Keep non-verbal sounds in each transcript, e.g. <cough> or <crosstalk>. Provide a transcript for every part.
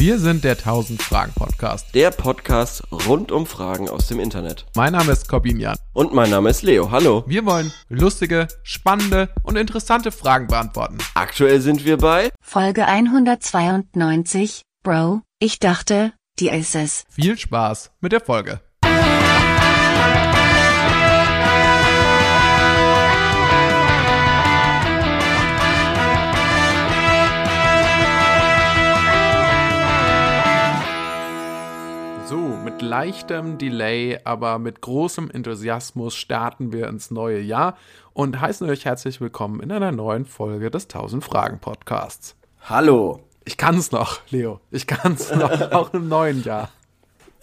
Wir sind der 1000 Fragen Podcast. Der Podcast rund um Fragen aus dem Internet. Mein Name ist Corbin Jan. Und mein Name ist Leo. Hallo. Wir wollen lustige, spannende und interessante Fragen beantworten. Aktuell sind wir bei Folge 192. Bro, ich dachte, die ist es. Viel Spaß mit der Folge. Mit leichtem Delay, aber mit großem Enthusiasmus starten wir ins neue Jahr und heißen euch herzlich willkommen in einer neuen Folge des 1000 Fragen Podcasts. Hallo. Ich kann's noch, Leo. Ich kann's noch, <laughs> auch im neuen Jahr.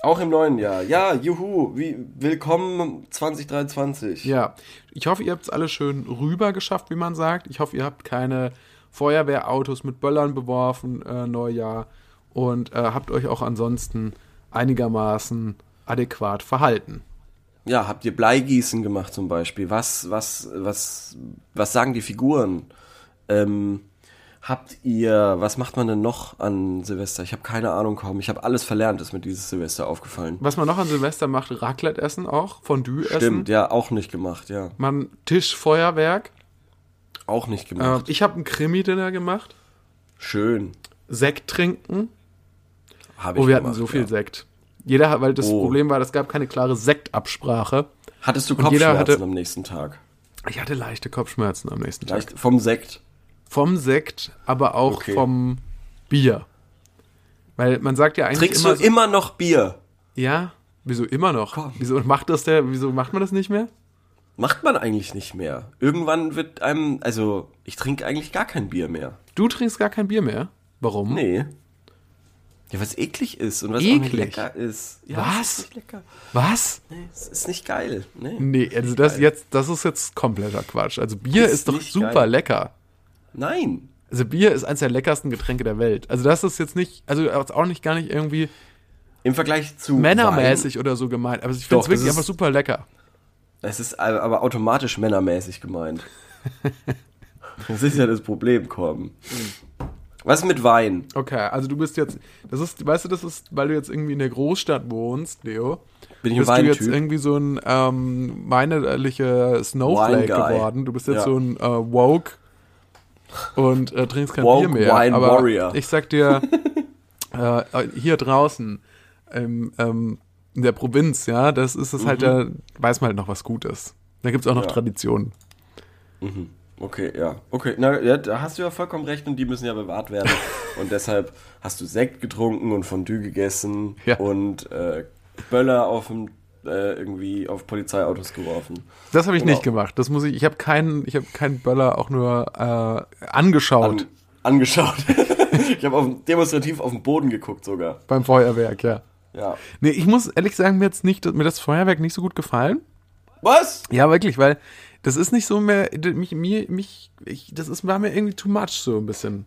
Auch im neuen Jahr. Ja, juhu. Wie, willkommen 2023. Ja, ich hoffe, ihr habt's alle schön rüber geschafft, wie man sagt. Ich hoffe, ihr habt keine Feuerwehrautos mit Böllern beworfen, äh, Neujahr. Und äh, habt euch auch ansonsten einigermaßen adäquat verhalten. Ja, habt ihr Bleigießen gemacht zum Beispiel? Was, was, was, was sagen die Figuren? Ähm, habt ihr, was macht man denn noch an Silvester? Ich habe keine Ahnung kaum. Ich habe alles verlernt, ist mir dieses Silvester aufgefallen. Was man noch an Silvester macht, Raclette essen auch, Fondue essen. Stimmt, ja, auch nicht gemacht, ja. Man Tischfeuerwerk. Auch nicht Äh, gemacht. ich habe ein Krimi-Dinner gemacht. Schön. Sekt trinken. Hab ich Oh, wir hatten gemacht, so viel ja. Sekt. Jeder, weil das Oh. Problem war, es gab keine klare Sektabsprache. Hattest du Kopfschmerzen hatte- am nächsten Tag? Ich hatte leichte Kopfschmerzen am nächsten Tag. Leicht vom Sekt. Vom Sekt, aber auch Okay. vom Bier. Weil man sagt ja eigentlich Trinkst immer, du so, immer noch Bier? ja, wieso immer noch? Komm. Wieso macht das der, wieso macht man das nicht mehr? Macht man eigentlich nicht mehr. Irgendwann wird einem, also ich trinke eigentlich gar kein Bier mehr. Du trinkst gar kein Bier mehr? Warum? Nee. Ja, was eklig ist und was auch Eklig? nicht lecker ist. Ja, Was? Ist nicht lecker. Was? Nee, es ist nicht geil. Nee. Nee, also das jetzt, das ist jetzt kompletter Quatsch. Also Bier Ist ist, doch super geil. lecker. Nein. Also Bier ist eines der leckersten Getränke der Welt. Also das ist jetzt nicht, also auch nicht gar nicht irgendwie Im Vergleich zu männermäßig oder so gemeint, aber ich finde es wirklich ist- einfach super lecker. Wein. Es ist aber automatisch männermäßig gemeint. <laughs> das ist ja das Problem, Korben. Was mit Wein? Okay, also du bist jetzt, das ist, weißt du, das ist, weil du jetzt irgendwie in der Großstadt wohnst, Leo. Bin ich ein bist du jetzt irgendwie so ein ähm, weinerlicher Snowflake geworden. Du bist jetzt Ja. so ein äh, Woke und äh, trinkst kein Woke Bier mehr. Wine Aber Warrior. ich sag dir, <laughs> äh, hier draußen im, ähm, in der Provinz, ja, das ist es halt, da weiß man halt noch was Gutes. Da gibt's auch noch Mhm. Ja. Traditionen. Okay, ja. Okay, na, ja, da hast du ja vollkommen recht und die müssen ja bewahrt werden. <laughs> und deshalb hast du Sekt getrunken und Fondue gegessen Ja. und äh, Böller auf dem, äh, irgendwie auf Polizeiautos geworfen. Das habe ich Genau. nicht gemacht. Das muss ich, ich habe keinen, ich habe keinen Böller auch nur äh, angeschaut An, angeschaut. <laughs> ich habe auf, demonstrativ auf den Boden geguckt sogar. beim Feuerwerk, ja. Ja. Nee, ich muss ehrlich sagen, mir jetzt nicht, mir das Feuerwerk nicht so gut gefallen. Was? Ja, wirklich, weil das ist nicht so mehr, mich, mir, mich, ich, das ist, war mir irgendwie too much so ein bisschen.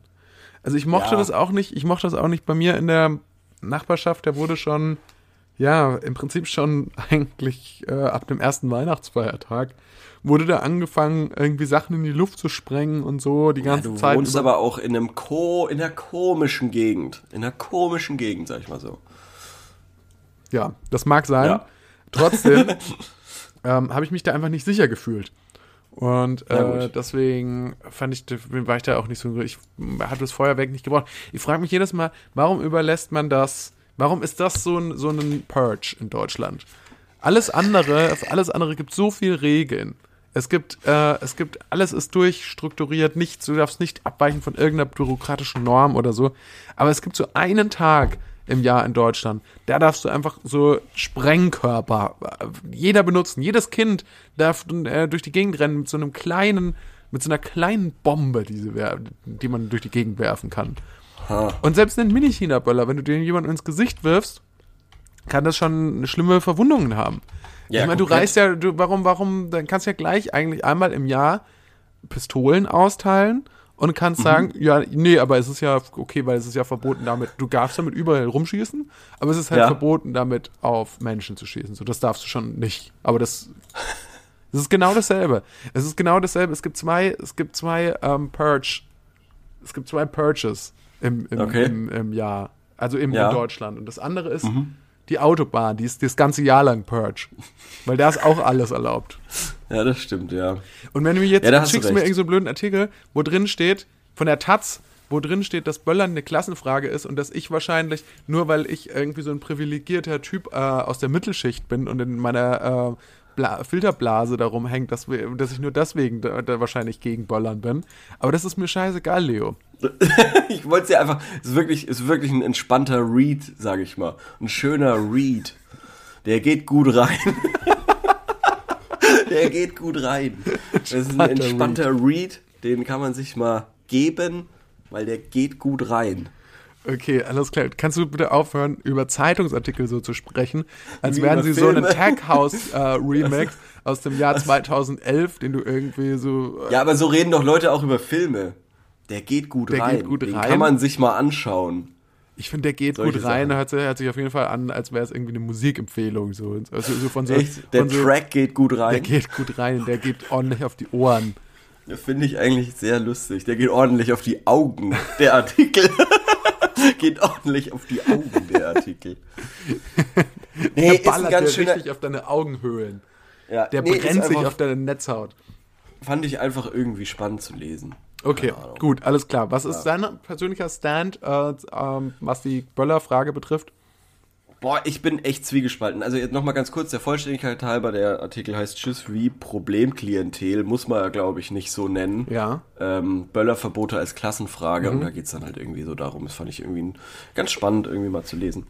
Also ich mochte Ja. das auch nicht, ich mochte das auch nicht bei mir in der Nachbarschaft, der wurde schon, ja, im Prinzip schon <laughs> eigentlich äh, ab dem ersten Weihnachtsfeiertag wurde da angefangen, irgendwie Sachen in die Luft zu sprengen und so die ganze Du Zeit. wohnst über- aber auch in einem ko in einer komischen Gegend. In einer komischen Gegend, sag ich mal so. Ja, das mag sein. Ja. Trotzdem <laughs> ähm, habe ich mich da einfach nicht sicher gefühlt. Und äh, deswegen fand ich, war ich da auch nicht so, ich hatte das Feuerwerk nicht gebraucht. Ich frage mich jedes Mal, warum überlässt man das, warum ist das so ein, so ein Purge in Deutschland? Alles andere, alles andere gibt so viel Regeln. Es gibt, äh, es gibt, alles ist durchstrukturiert, nichts, du darfst nicht abweichen von irgendeiner bürokratischen Norm oder so. Aber es gibt so einen Tag im Jahr in Deutschland, da darfst du einfach so Sprengkörper, äh, jeder benutzen. Jedes Kind darf äh, durch die Gegend rennen mit so einem kleinen, mit so einer kleinen Bombe, die, die man durch die Gegend werfen kann. Ha. Und selbst ein Mini-China-Böller, wenn du den jemandem ins Gesicht wirfst, kann das schon schlimme Verwundungen haben. Ja, ich meine, du reißt ja, du, warum, warum, dann kannst du ja gleich eigentlich einmal im Jahr Pistolen austeilen und kannst sagen, ja, nee, aber es ist ja okay, weil es ist ja verboten damit, du darfst damit überall rumschießen, aber es ist halt Ja. verboten damit auf Menschen zu schießen. So, das darfst du schon nicht. Aber das, <laughs> das ist genau dasselbe. Es ist genau dasselbe. Es gibt zwei, es gibt zwei ähm, Purge, es gibt zwei Purges im, im, Okay. im, im Jahr. Also eben Ja. in Deutschland. Und das andere ist die Autobahn, die ist das ganze Jahr lang Purge. Weil da ist auch alles erlaubt. Ja, das stimmt, ja. Und wenn du mir jetzt Ja, schickst du mir irgendeinen so einen blöden Artikel, wo drin steht, von der Taz, wo drin steht, dass Böllern eine Klassenfrage ist und dass ich wahrscheinlich, nur weil ich irgendwie so ein privilegierter Typ äh, aus der Mittelschicht bin und in meiner äh, Bla Filterblase darum hängt, dass, wir, dass ich nur deswegen da, da wahrscheinlich gegen Böllern bin. Aber das ist mir scheißegal, Leo. <laughs> Ich wollte es ja einfach, es ist wirklich, ist wirklich ein entspannter Read, sage ich mal. Ein schöner Read. Der geht gut rein. <laughs> Der geht gut rein. Das ist ein Entspannter entspannter Read, den kann man sich mal geben, weil der geht gut rein. Okay, alles klar. Kannst du bitte aufhören, über Zeitungsartikel so zu sprechen, als Wie wären sie so ein Filme. Tag House <laughs> äh, Remake aus dem Jahr 2011, den du irgendwie so äh, Ja, aber so reden doch Leute auch über Filme. Der geht gut Der rein. geht gut den rein. kann man sich mal anschauen. Ich finde, der geht Solche gut rein. Hört sich, hört sich auf jeden Fall an, als wäre es irgendwie eine Musikempfehlung. So, also, so von so, Echt? Der so, Track geht gut Der rein. geht gut rein. Der geht ordentlich auf die Ohren. Finde ich eigentlich sehr lustig. Der geht ordentlich auf die Augen, der Artikel. <laughs> <laughs> geht ordentlich auf die Augen, der Artikel. <laughs> Nee, Der ballert ganz dir schöner. richtig auf deine Augenhöhlen. Ja, Der nee, brennt sich auf deine Netzhaut. Fand ich einfach irgendwie spannend zu lesen. Okay, gut, alles klar. Was ist dein persönlicher Stand, äh, ähm, was die Böller-Frage betrifft? Boah, ich bin echt zwiegespalten. Also jetzt nochmal ganz kurz, der Vollständigkeit halber, der Artikel heißt Tschüss wie Problemklientel, muss man glaube ich nicht so nennen. Ja. Ähm, Böllerverbote als Klassenfrage Mhm. und da geht's dann halt irgendwie so darum. Das fand ich irgendwie ganz spannend, irgendwie mal zu lesen.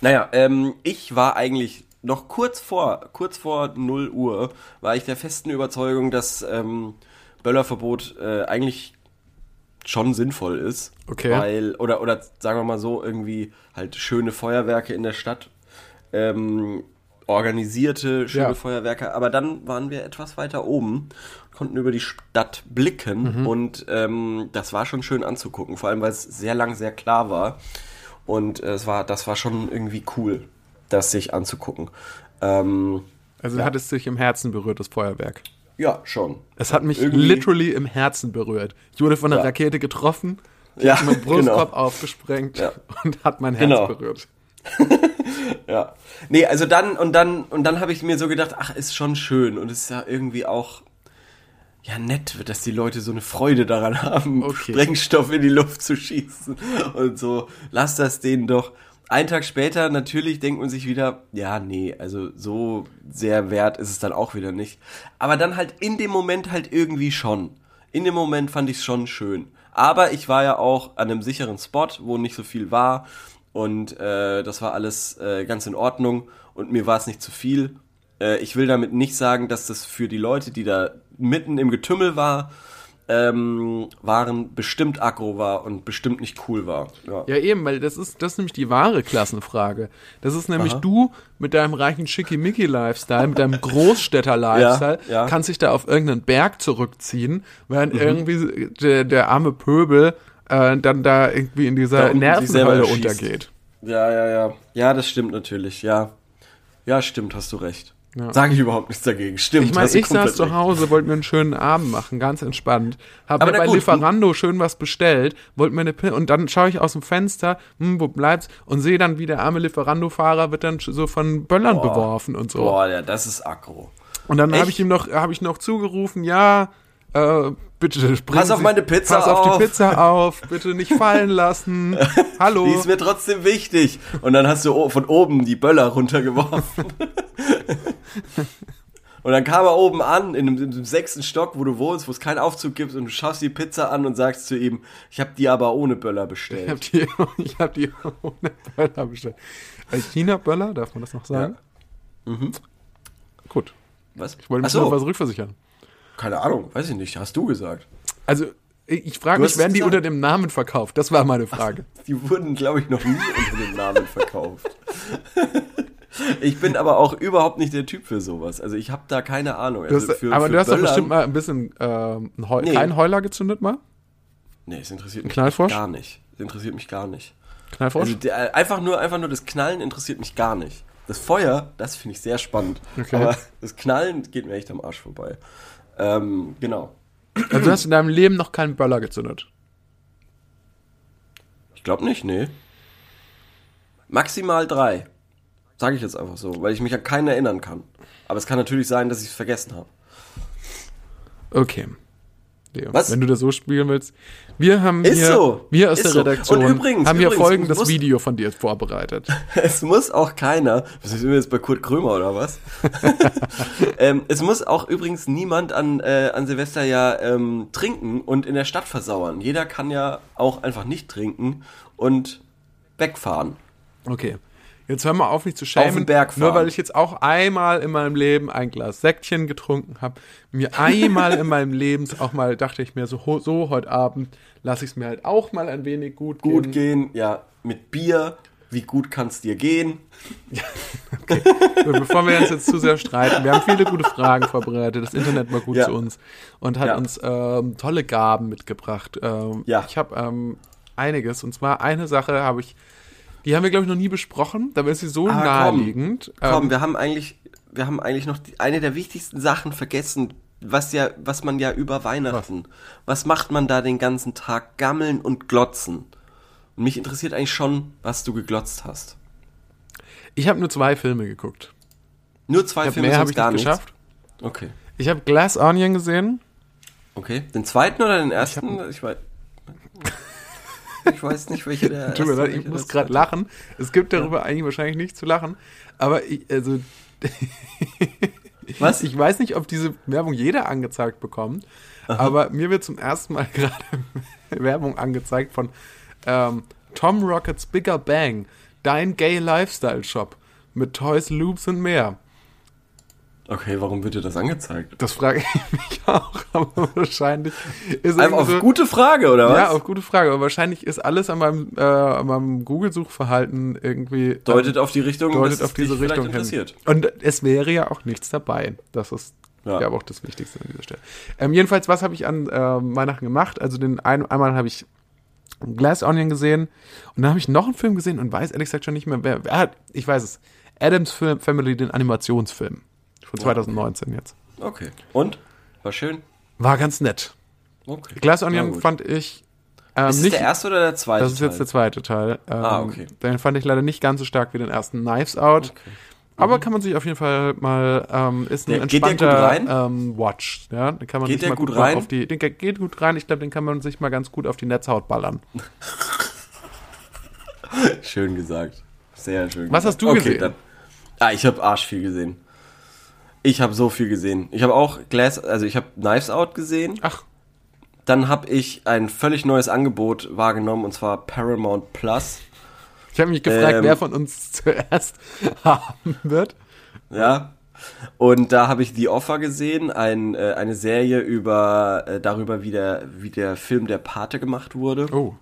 Naja, ähm, ich war eigentlich noch kurz vor, kurz vor 0 Uhr, war ich der festen Überzeugung, dass ähm, Böllerverbot äh, eigentlich schon sinnvoll ist. Okay. Weil, oder, oder sagen wir mal so, irgendwie halt schöne Feuerwerke in der Stadt, ähm, organisierte schöne Ja. Feuerwerke, aber dann waren wir etwas weiter oben, konnten über die Stadt blicken und ähm, das war schon schön anzugucken, vor allem weil es sehr lang sehr klar war und äh, es war, das war schon irgendwie cool, das sich anzugucken. Ähm, Also hat es sich im Herzen berührt, das Feuerwerk. Ja, schon. Es hat mich Irgendwie- literally im Herzen berührt. Ich wurde von einer Ja. Rakete getroffen, die Ja, hat meinen <laughs> Brustkorb genau. aufgesprengt Ja. und hat mein Herz Genau. berührt. <laughs> Ja. Nee, also dann und dann und dann habe ich mir so gedacht, ach, ist schon schön und ist ja irgendwie auch ja nett, dass die Leute so eine Freude daran haben, Okay. Sprengstoff in die Luft zu schießen und so. Lass das denen doch. Einen Tag später natürlich denkt man sich wieder, ja, nee, also so sehr wert ist es dann auch wieder nicht. Aber dann halt in dem Moment halt irgendwie schon. In dem Moment fand ich es schon schön. Aber ich war ja auch an einem sicheren Spot, wo nicht so viel war. Und äh, das war alles äh, ganz in Ordnung. Und mir war es nicht zu viel. Äh, ich will damit nicht sagen, dass das für die Leute, die da mitten im Getümmel war, ähm, waren, bestimmt aggro war und bestimmt nicht cool war. Ja. Ja, eben, weil das ist, das ist nämlich die wahre Klassenfrage. Das ist nämlich Aha. du mit deinem reichen Schickimicki-Lifestyle, mit deinem Großstädter-Lifestyle, Ja, <laughs> ja. kannst dich da auf irgendeinen Berg zurückziehen, während irgendwie der, der arme Pöbel äh, dann da irgendwie in dieser Nervenhölle untergeht. Ja, ja, ja. Ja, das stimmt natürlich, ja. Ja, stimmt, hast du recht. Ja. Sage ich überhaupt nichts dagegen. Stimmt, Ich meine, ich saß zu. Hause, wollte mir einen schönen Abend machen, ganz entspannt. Habe mir bei gut, Lieferando schön was bestellt, wollte mir eine Pin und dann schaue ich aus dem Fenster, hm, wo bleibt's? Und sehe dann, wie der arme Lieferando-Fahrer wird dann so von Böllern Boah. beworfen und so. Boah, ja, das ist aggro. Und dann habe ich ihm noch, habe ich noch zugerufen, ja, äh, bitte bringen Pass auf meine Pizza pass auf auf. die Pizza auf, bitte nicht fallen lassen. <laughs> Hallo. Die ist mir trotzdem wichtig. Und dann hast du von oben die Böller runtergeworfen. <laughs> Und dann kam er oben an, in dem, sechsten Stock, wo du wohnst, wo es keinen Aufzug gibt, und du schaust die Pizza an und sagst zu ihm, ich habe die aber ohne Böller Ich bestellt. habe die, <laughs> ich hab die ohne Böller bestellt. China-Böller, darf man das noch sagen? Gut. Was? Ich wollte Ach mich so, noch was rückversichern. Keine Ahnung, weiß ich nicht, hast du gesagt. Also, ich frage mich, werden die gesagt. unter dem Namen verkauft? Das war meine Frage. <laughs> Die wurden, glaube ich, noch nie unter dem Namen verkauft. <laughs> Ich bin aber auch überhaupt nicht der Typ für sowas. Also ich habe da keine Ahnung. Also für, aber für du hast doch Böllern- bestimmt mal ein bisschen ähm, ein Heu Nee. keinen Heuler gezündet mal? Nee, es interessiert mich gar nicht. Es interessiert mich gar nicht. Knallfrosch? Also der, einfach nur, einfach nur das Knallen interessiert mich gar nicht. Das Feuer, das finde ich sehr spannend. Okay. Aber das Knallen geht mir echt am Arsch vorbei. Ähm, genau. Also, du hast in deinem Leben noch keinen Böller gezündet. Ich glaube nicht, nee. Maximal drei. Sage ich jetzt einfach so, weil ich mich an keinen erinnern kann. Aber es kann natürlich sein, dass ich es vergessen habe. Okay. Leo, Was? Wenn du das so spielen willst. Wir haben Ist hier, so. wir aus Ist der so. Redaktion Und übrigens, haben hier folgendes muss- Video von dir vorbereitet. <laughs> Es muss auch keiner, was sind wir jetzt bei Kurt Krömer oder was? <laughs> ähm, es muss auch übrigens niemand an, äh, an Silvester ja ähm, trinken und in der Stadt versauern. Jeder kann ja auch einfach nicht trinken und wegfahren. Okay. Jetzt hör mal auf, mich zu Auf schämen. den Berg fahren. Nur weil ich jetzt auch einmal in meinem Leben ein Glas Säckchen getrunken habe. Mir einmal in meinem Leben auch mal dachte ich mir so, so heute Abend lasse ich es mir halt auch mal ein wenig gut, Gut gehen. gehen, ja, mit Bier. Wie gut kann's dir gehen? So, Bevor wir uns jetzt zu sehr streiten, wir haben viele gute Fragen vorbereitet. Das Internet war gut Ja. zu uns und hat Ja. uns ähm, tolle Gaben mitgebracht. Ähm, Ja. Ich habe ähm, einiges und zwar eine Sache habe ich, die haben wir glaube ich noch nie besprochen. Da ist sie so Ah, naheliegend. Komm, Ähm, wir haben eigentlich, wir haben eigentlich noch die, eine der wichtigsten Sachen vergessen, was ja, was man ja über Weihnachten, was macht man da den ganzen Tag? Gammeln und glotzen. Und mich interessiert eigentlich schon, was du geglotzt hast. ich habe nur zwei Filme geguckt. Nur zwei Ich hab Filme, mehr habe ich gar nicht geschafft. Okay. Ich habe Glass Onion gesehen. Okay. Den zweiten oder den ersten? Ich, weiß. Ich weiß nicht, welche der <laughs> Tut mir erste leid, ich muss gerade lachen. Es gibt darüber eigentlich wahrscheinlich nichts zu lachen. Aber ich, also, Was? <laughs> ich weiß nicht, ob diese Werbung jeder angezeigt bekommt. Aber mir wird zum ersten Mal <laughs> gerade Werbung angezeigt von ähm, Tom Rockets Bigger Bang, dein Gay Lifestyle Shop mit Toys, Loops und mehr. Okay, warum wird dir das angezeigt? Das frage ich <laughs> mich auch, aber wahrscheinlich ist irgendwie auf so- gute Frage, oder was? Ja, auf gute Frage. Aber wahrscheinlich ist alles an meinem, äh, an meinem Google-Suchverhalten irgendwie. ähm, Deutet auf die Richtung, deutet auf es diese Richtung hin. interessiert. Und es wäre ja auch nichts dabei. Das ist Ja. ja, aber auch das Wichtigste an dieser Stelle. Ähm, jedenfalls, was habe ich an äh, Weihnachten gemacht? Also den ein, einmal habe ich Glass Onion gesehen und dann habe ich noch einen Film gesehen und weiß ehrlich gesagt schon nicht mehr, wer. wer hat, ich weiß es. Adams Film, Family, den Animationsfilm von 2019 jetzt. Okay. Und? War schön? War ganz nett. Okay. Glass Onion gut. fand ich ähm, Ist nicht der erste oder der zweite? Das ist jetzt der zweite Teil. Ähm, Ah, okay. Den fand ich leider nicht ganz so stark wie den ersten Knives Out. Aber kann man sich auf jeden Fall mal, ähm, ist ein Mhm. Der- gut entspannter ähm, Watch. Ja, den kann man Geht sich der mal gut mal rein? Auf die, den ge- geht gut rein. Ich glaube, den kann man sich mal ganz gut auf die Netzhaut ballern. <laughs> Schön gesagt. Sehr schön. Was gesagt. hast du gesehen? Dann, ah, ich habe arsch viel gesehen. Ich habe so viel gesehen. Ich habe auch Glass, also ich habe Knives Out gesehen. Ach, Dann habe ich ein völlig neues Angebot wahrgenommen und zwar Paramount Plus. ich habe mich gefragt, Ähm. wer von uns <laughs> zuerst haben wird. Ja. Und da habe ich The Offer gesehen, ein, äh, eine Serie über äh, darüber, wie der, wie der Film Der Pate gemacht wurde. Oh,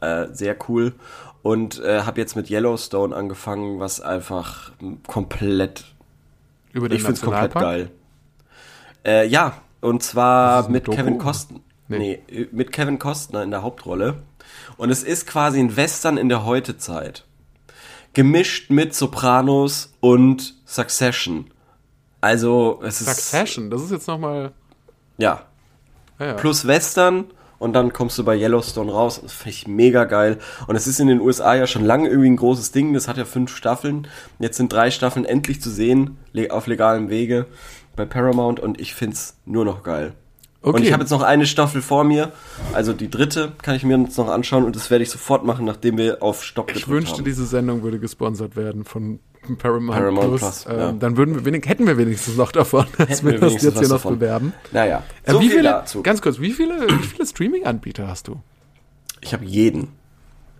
Äh, sehr cool. Und äh, habe jetzt mit Yellowstone angefangen, was einfach komplett über den Ich find's komplett Nationalpark. geil. Äh, ja, und zwar mit Doku? Kevin Costner. Nee. Nee. mit Kevin Costner in der Hauptrolle. Und es ist quasi ein Western in der Heutezeit. Gemischt mit Sopranos und Succession. Also, es ist. Succession, das ist jetzt nochmal. Ja. Ja, ja. Plus Western. Und dann kommst du bei Yellowstone raus. Das finde ich mega geil. Und es ist in den USA ja schon lange irgendwie ein großes Ding. Das hat ja fünf Staffeln. Jetzt sind drei Staffeln endlich zu sehen. Auf legalem Wege. Bei Paramount. Und ich find's nur noch geil. Okay. Und ich habe jetzt noch eine Staffel vor mir. Also die dritte kann ich mir jetzt noch anschauen. Und das werde ich sofort machen, nachdem wir auf Stopp Ich gedrückt wünschte, haben. diese Sendung würde gesponsert werden von Paramount, Paramount Plus. Plus, ähm, ja. Dann würden wir wenig, hätten wir wenigstens noch davon, Hätten wir wir das jetzt hier noch davon. bewerben. Naja, Äh, so wie viel viele, dazu. ganz kurz, wie viele, wie viele Streaming-Anbieter hast du? Ich habe jeden.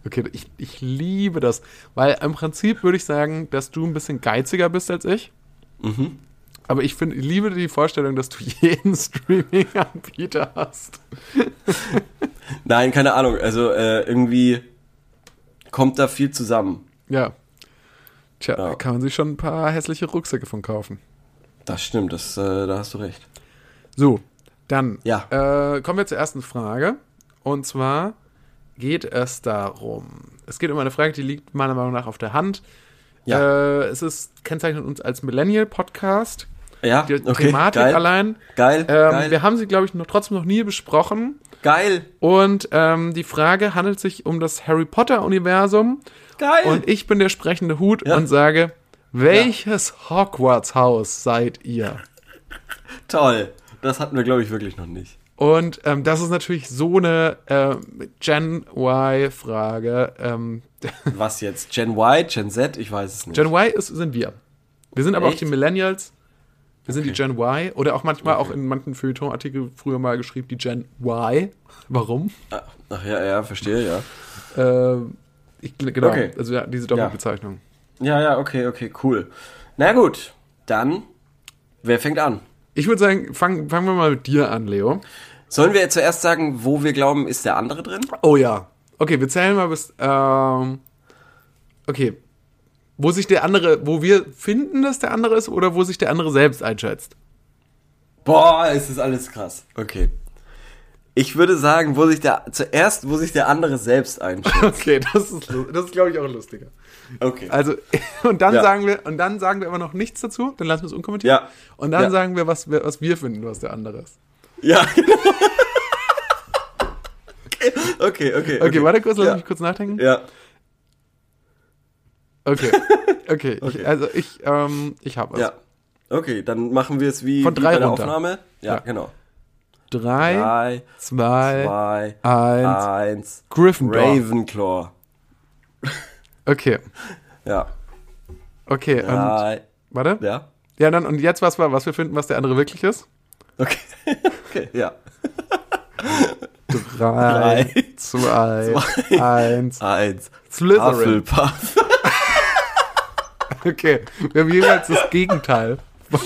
Okay, ich, ich liebe das, weil im Prinzip würde ich sagen, dass du ein bisschen geiziger bist als ich. Mhm. Aber ich finde, ich liebe die Vorstellung, dass du <laughs> jeden Streaming-Anbieter hast. Nein, keine Ahnung. Also äh, irgendwie kommt da viel zusammen. Ja. Tja, Ja. da kann man sich schon ein paar hässliche Rucksäcke von kaufen. Das stimmt, das, äh, da hast du recht. So, dann Ja. äh, kommen wir zur ersten Frage. Und zwar geht es darum, es geht um eine Frage, die liegt meiner Meinung nach auf der Hand. Ja. Äh, es ist kennzeichnet uns als Millennial-Podcast. Ja, die okay, Thematik geil. allein. Geil, Ähm, geil. Wir haben sie, glaube ich, noch, trotzdem noch nie besprochen. Geil. Und ähm, die Frage handelt sich um das Harry Potter-Universum. Geil. Und ich bin der sprechende Hut Ja. und sage, welches Hogwarts-Haus seid ihr? <laughs> Toll. Das hatten wir, glaube ich, wirklich noch nicht. Und ähm, das ist natürlich so eine äh, Gen Y-Frage. Ähm, <laughs> Was jetzt? Gen Y, Gen Z? Ich weiß es nicht. Gen Y ist, sind wir. Wir sind aber auch Echt? die Millennials. Wir sind die Okay. Gen Y. Oder auch manchmal auch in manchen Feuilleton-Artikeln früher mal geschrieben, die Gen Y. Warum? Ah, Ach ja, ja, verstehe, ja. Äh, ich, genau, Okay. also ja, diese Doppelbezeichnung. Ja, ja, okay, okay, cool. Na gut, dann, wer fängt an? Ich würde sagen, fangen fangen wir mal mit dir an, Leo. Sollen wir zuerst sagen, wo wir glauben, ist der andere drin? Oh ja. Okay, wir zählen mal bis. Ähm, okay. Wo sich der andere, wo wir finden, dass der andere ist, oder wo sich der andere selbst einschätzt? Boah, es ist alles krass. Okay. Ich würde sagen, wo sich der, zuerst, wo sich der andere selbst einschätzt. <laughs> Okay, das ist, das ist glaube ich, auch lustiger. Okay. Also, <laughs> und dann Ja. sagen wir, und dann sagen wir aber noch nichts dazu, dann lassen wir es unkommentiert. Ja. Und dann Ja. sagen wir, was wir, was wir finden, was der andere ist. Ja, <laughs> genau. okay, okay, okay. Okay, warte kurz, lass ja. mich kurz nachdenken. Ja. Okay. Okay, <laughs> Okay. Ich, also ich, ähm, ich habe es. Ja. Okay, dann machen wir es wie, Von wie drei bei der runter. Aufnahme. Ja, Ja. genau. Drei, Drei, zwei, zwei, eins, eins. Gryffindor. Ravenclaw. <laughs> Okay, Ja. okay. Und, Drei. warte. Ja. Ja, dann, und jetzt was, wir- was wir finden, was der andere wirklich ist? Okay. <laughs> okay, ja. Drei, Drei, zwei, zwei, eins. Eins. Slytherin. Hufflepuff. Okay, wir haben jeweils das Gegenteil von,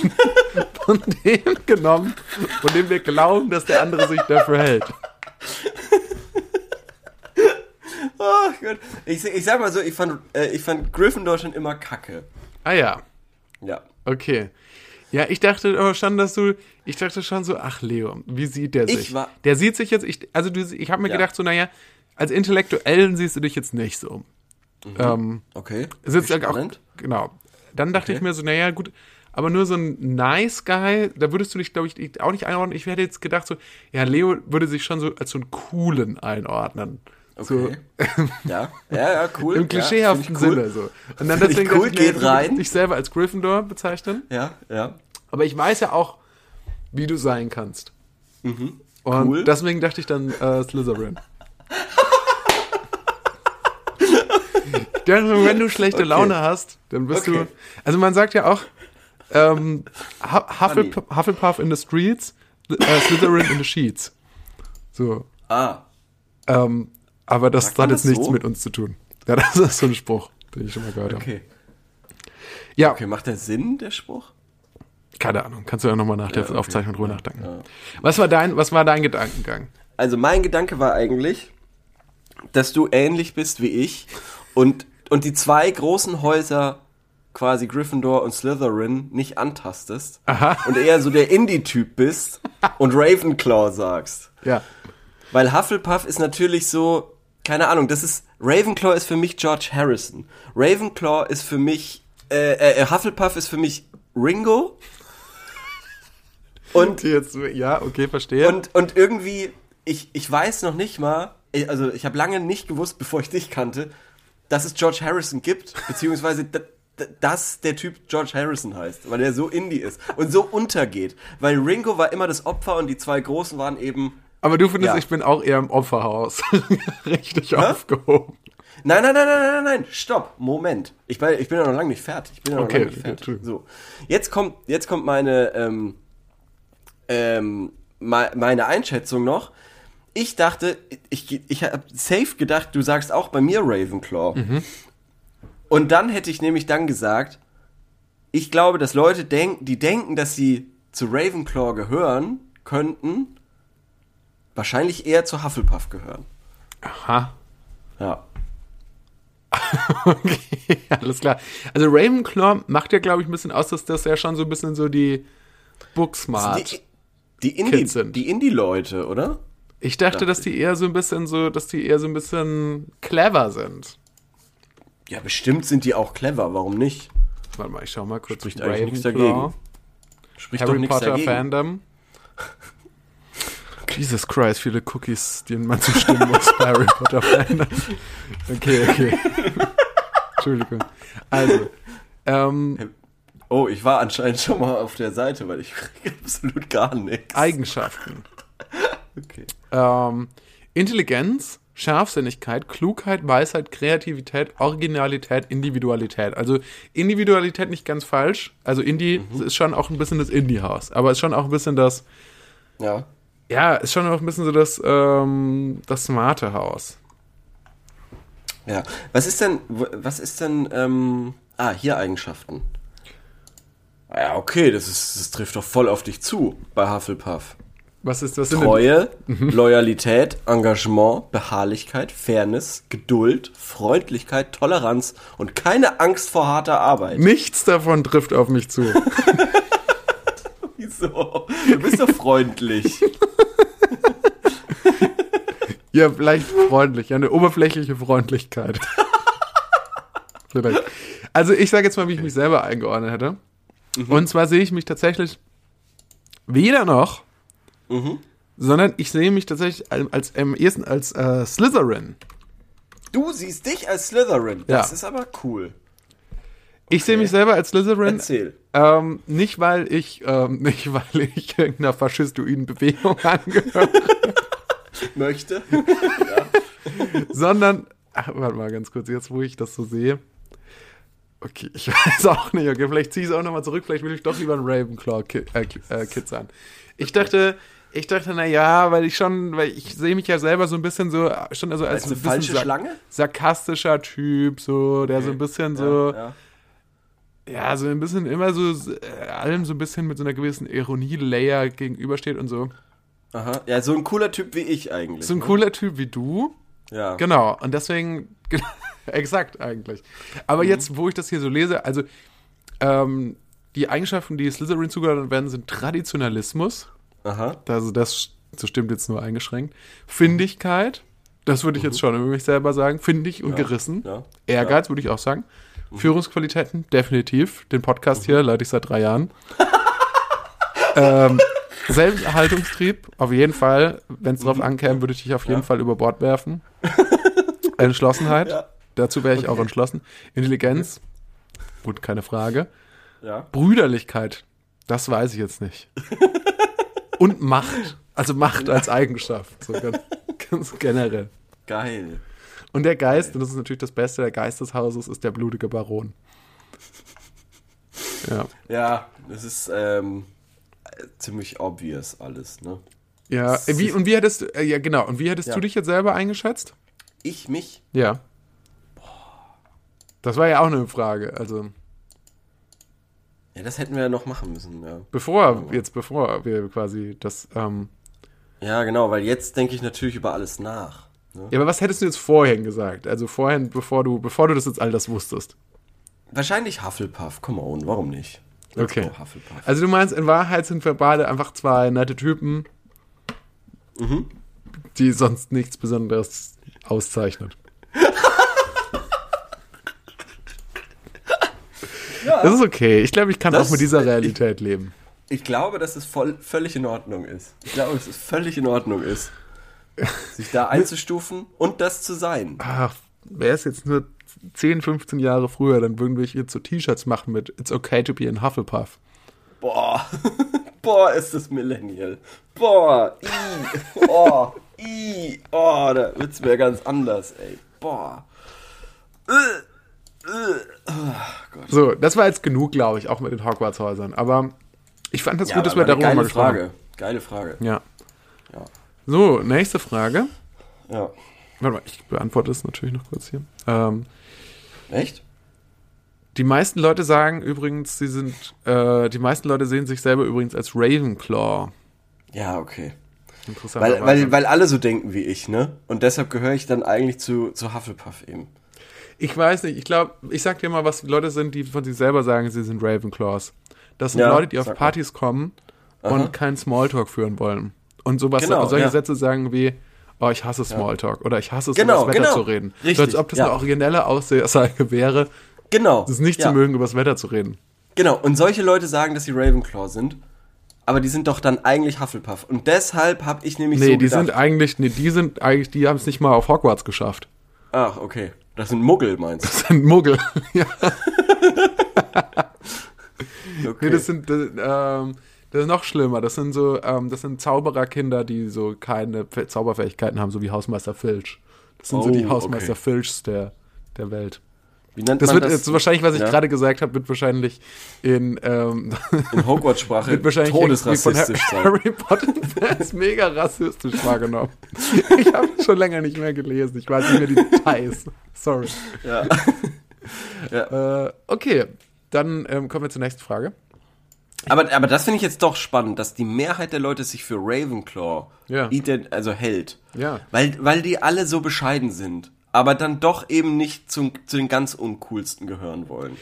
von dem genommen, von dem wir glauben, dass der andere sich dafür hält. Oh Gott. Ich, ich sag mal so, ich fand, äh, ich fand Gryffindor schon immer kacke. Ah ja, Ja. okay. Ja, ich dachte aber schon, dass du, ich dachte schon so, ach Leo, wie sieht der Ich sich? war- der sieht sich jetzt, ich, also du, ich habe mir Ja. gedacht so, naja, als Intellektuellen siehst du dich jetzt nicht so. Ähm, Okay. ist jetzt auch, genau. Dann dachte Okay. ich mir so, naja, gut, aber nur so ein Nice Guy, da würdest du dich, glaube ich, auch nicht einordnen. Ich hätte jetzt gedacht so, ja, Leo würde sich schon so als so einen coolen einordnen. So, Okay. Ja, ja, ja, cool. <laughs> Im ja, klischeehaften ich cool. Sinne. So. Und dann Find ich deswegen cool, ich, geht rein. dich selber als Gryffindor bezeichnen. Ja, ja. Aber ich weiß ja auch, wie du sein kannst. Und Cool. deswegen dachte ich dann äh, Slytherin. <laughs> dachte, wenn du schlechte Okay. Laune hast, dann bist Okay. du. Also man sagt ja auch, ähm, Hu- Hufflepuff, Hufflepuff in the streets, äh, Slytherin in the sheets. So. Ah, Ähm, aber das hat jetzt das nichts so? mit uns zu tun. Ja, <laughs> das ist so ein Spruch, den ich schon mal gehört habe. okay. Ja, Okay, macht der Sinn, der Spruch? keine Ahnung. Kannst du ja nochmal nach der okay. Aufzeichnung drüber nachdenken. Ja. Was war dein, was war dein Gedankengang? Also mein Gedanke war eigentlich, dass du ähnlich bist wie ich und, und die zwei großen Häuser, quasi Gryffindor und Slytherin, nicht antastest. Aha. Und eher so der Indie-Typ bist und Ravenclaw sagst. Ja. Weil Hufflepuff ist natürlich so, keine Ahnung, das ist, Ravenclaw ist für mich George Harrison. Ravenclaw ist für mich, äh, äh, Hufflepuff ist für mich Ringo. Und <laughs> Jetzt, ja, okay, verstehe. und, und irgendwie, ich, ich weiß noch nicht mal, also ich habe lange nicht gewusst, bevor ich dich kannte, dass es George Harrison gibt, beziehungsweise dass der Typ George Harrison heißt, weil er so Indie ist und so untergeht. Weil Ringo war immer das Opfer und die zwei Großen waren eben. aber du findest, Ja. ich bin auch eher im Opferhaus. <laughs> Richtig aufgehoben. Nein, nein, nein, nein, nein, nein, stopp, Moment. Ich bin, ich bin ja noch lange nicht fertig. Ich bin ja noch Okay, lange nicht fertig. So, jetzt kommt, jetzt kommt meine, ähm, ähm, me- meine Einschätzung noch. Ich dachte, ich, ich habe safe gedacht, du sagst auch bei mir Ravenclaw. Mhm. Und dann hätte ich nämlich dann gesagt, ich glaube, dass Leute denken, die denken, dass sie zu Ravenclaw gehören könnten, wahrscheinlich eher zu Hufflepuff gehören. Aha. Ja. <laughs> Okay, alles klar. Also Ravenclaw macht ja, glaube ich, ein bisschen aus, dass das ja schon so ein bisschen so die Booksmart. Die, die Indie, Kids sind. die Indie-Leute, oder? Ich dachte, dass die eher so ein bisschen so, dass die eher so ein bisschen clever sind. Ja, bestimmt sind die auch clever, warum nicht? Warte mal, ich schau mal kurz. Spricht eigentlich nichts dagegen. Spricht Harry Potter dagegen. Fandom. <laughs> Jesus Christ, viele Cookies, denen man zustimmen muss bei Harry Potter Fandom. Okay, okay. <laughs> Entschuldigung. Also, ähm, Oh, ich war anscheinend schon mal auf der Seite, weil ich kriege <laughs> absolut gar nichts. Eigenschaften. Okay. Ähm, Intelligenz, Scharfsinnigkeit, Klugheit, Weisheit, Kreativität, Originalität, Individualität. Also Individualität nicht ganz falsch. Also Indie ist schon auch ein bisschen das Indie-Haus, aber ist schon auch ein bisschen das, Ja. ja, ist schon auch ein bisschen so das, ähm, das smarte Haus. Ja. Was ist denn, was ist denn, ähm, ah, hier Eigenschaften. Ja, okay, das ist, das trifft doch voll auf dich zu bei Hufflepuff. Was ist, was Treue, Loyalität, Engagement, Beharrlichkeit, Fairness, Geduld, Freundlichkeit, Toleranz und keine Angst vor harter Arbeit. nichts davon trifft auf mich zu. <laughs> Wieso? Du bist doch freundlich. <laughs> Ja, vielleicht freundlich, ja, eine oberflächliche Freundlichkeit. <laughs> vielleicht. Also ich sage jetzt mal, wie ich mich selber eingeordnet hätte. Und zwar sehe ich mich tatsächlich weder noch, sondern ich sehe mich tatsächlich als, am ehesten als äh, Slytherin. Du siehst dich als Slytherin. Ja. Das ist aber cool. Ich sehe mich selber als Slytherin. Erzähl. Ähm, nicht weil ich, ähm, <laughs> nicht weil ich irgendeiner faschistoiden Bewegung <laughs> angehöre, Möchte? <laughs> sondern, ach, warte mal ganz kurz, jetzt wo ich das so sehe. Okay, ich weiß auch nicht, okay, vielleicht ziehe ich es auch nochmal zurück, vielleicht will ich doch lieber ein Ravenclaw-Kid äh, äh, Kid sein. Ich dachte, ich dachte, na ja, weil ich schon, weil ich sehe mich ja selber so ein bisschen so, schon also als Als eine ein falsche sark- Schlange? sarkastischer Typ, so, der so ein bisschen so, Ja, ja, so ein bisschen immer so, äh, allem so ein bisschen mit so einer gewissen Ironie-Layer gegenübersteht und so. Aha. Ja, so ein cooler Typ wie ich eigentlich. So ein ne? cooler Typ wie du. Ja. Genau, und deswegen, <laughs> exakt eigentlich. Aber jetzt, wo ich das hier so lese, also ähm, die Eigenschaften, die Slytherin zugeordnet werden, sind Traditionalismus, Aha. also das, das stimmt jetzt nur eingeschränkt, Findigkeit, das würde ich jetzt schon über mich selber sagen, findig und gerissen, ja, Ehrgeiz würde ich auch sagen, Führungsqualitäten, definitiv, den Podcast hier leite ich seit drei Jahren. <laughs> ähm, Selbsterhaltungstrieb, auf jeden Fall. Wenn es drauf ankäme, würde ich dich auf jeden Fall über Bord werfen. <laughs> Entschlossenheit, Ja. dazu wäre ich auch entschlossen. Intelligenz, gut, keine Frage. Ja. Brüderlichkeit, das weiß ich jetzt nicht. <laughs> Und Macht, also Macht als Eigenschaft, so ganz, <laughs> ganz generell. Geil. Und der Geist, und das ist natürlich das Beste, der Geist des Hauses ist der blutige Baron. Ja. Ja, das ist ähm, ziemlich obvious alles, ne? Ja, äh, wie, und wie hättest du, ja genau, und wie hättest Ja. du dich jetzt selber eingeschätzt? Ich mich? Ja. Das war ja auch eine Frage, also Ja, das hätten wir ja noch machen müssen, ja. bevor, jetzt bevor wir quasi das, ähm, Ja, genau, weil jetzt denke ich natürlich über alles nach. Ne? ja, aber was hättest du jetzt vorhin gesagt? Also vorhin, bevor du, bevor du das jetzt all das wusstest. Wahrscheinlich Hufflepuff, come on, warum nicht? Let's Okay. Also du meinst, in Wahrheit sind wir beide einfach zwei nette Typen, die sonst nichts Besonderes auszeichnet. Das ist okay. Ich glaube, ich kann Das- auch mit dieser Realität leben. Ich glaube, dass es voll, völlig in Ordnung ist. Ich glaube, dass es völlig in Ordnung ist, <laughs> sich da einzustufen und das zu sein. Ach, wäre es jetzt nur 10, 15 Jahre früher, dann würden wir jetzt so T-Shirts machen mit It's okay to be in Hufflepuff. Boah, <laughs> boah, ist das Millennial. Boah, i, oh, i, oh, da wird's mir ganz anders, ey. Boah. Äh, oh. So, das war jetzt genug, glaube ich, auch mit den Hogwarts-Häusern. Aber ich fand das Ja, gut, dass wir darüber mal gesprochen haben. Frage. Geile Frage. Ja. Ja. So, nächste Frage. Ja. Warte mal, ich beantworte es natürlich noch kurz hier. Ähm, Echt? die meisten Leute sagen übrigens, sie sind, äh, die meisten Leute sehen sich selber übrigens als Ravenclaw. Ja, okay. Interessant. Weil, weil, weil alle so denken wie ich, ne? Und deshalb gehöre ich dann eigentlich zu, zu Hufflepuff eben. Ich weiß nicht, ich glaube, ich sag dir mal, was Leute sind, die von sich selber sagen, sie sind Ravenclaws. Das sind Ja, Leute, die auf sag mal. Partys kommen und keinen Smalltalk führen wollen. Und sowas, Genau, solche ja. Sätze sagen wie, oh, ich hasse Smalltalk oder ich hasse es, Genau, über das Wetter genau. zu reden. Richtig, So als ob das ja. eine originelle Aussage wäre, Genau. es ist nicht zu mögen, über das Wetter zu reden. Genau. Und solche Leute sagen, dass sie Ravenclaw sind. aber die sind doch dann eigentlich Hufflepuff. Und deshalb habe ich nämlich Nee, so die gedacht, sind eigentlich, nee, die sind eigentlich, die haben es nicht mal auf Hogwarts geschafft. ach, okay. Das sind Muggel, meinst Das sind Muggel. <laughs> ja. du? Okay. Nee, das sind, das, ähm, das ist noch schlimmer. Das sind so, ähm, das sind Zaubererkinder, die so keine Zauberfähigkeiten haben, so wie Hausmeister Filch. Das sind so Oh, die Hausmeister okay. Filchs der, der Welt. Wie nennt Das man wird das? jetzt wahrscheinlich, was ich Ja? gerade gesagt habe, wird wahrscheinlich in, ähm, in Hogwarts-Sprache <laughs> von todesrassistisch sein. Harry Potter Fans <laughs> mega rassistisch wahrgenommen. Ich habe schon länger nicht mehr gelesen. Ich weiß nicht mehr die Details. Sorry. <laughs> Ja. Äh, okay, dann ähm, kommen wir zur nächsten Frage. Aber, aber das finde ich jetzt doch spannend, dass die Mehrheit der Leute sich für Ravenclaw Ja. also hält. Ja. Weil, weil die alle so bescheiden sind, aber dann doch eben nicht zum, zu den ganz uncoolsten gehören wollen.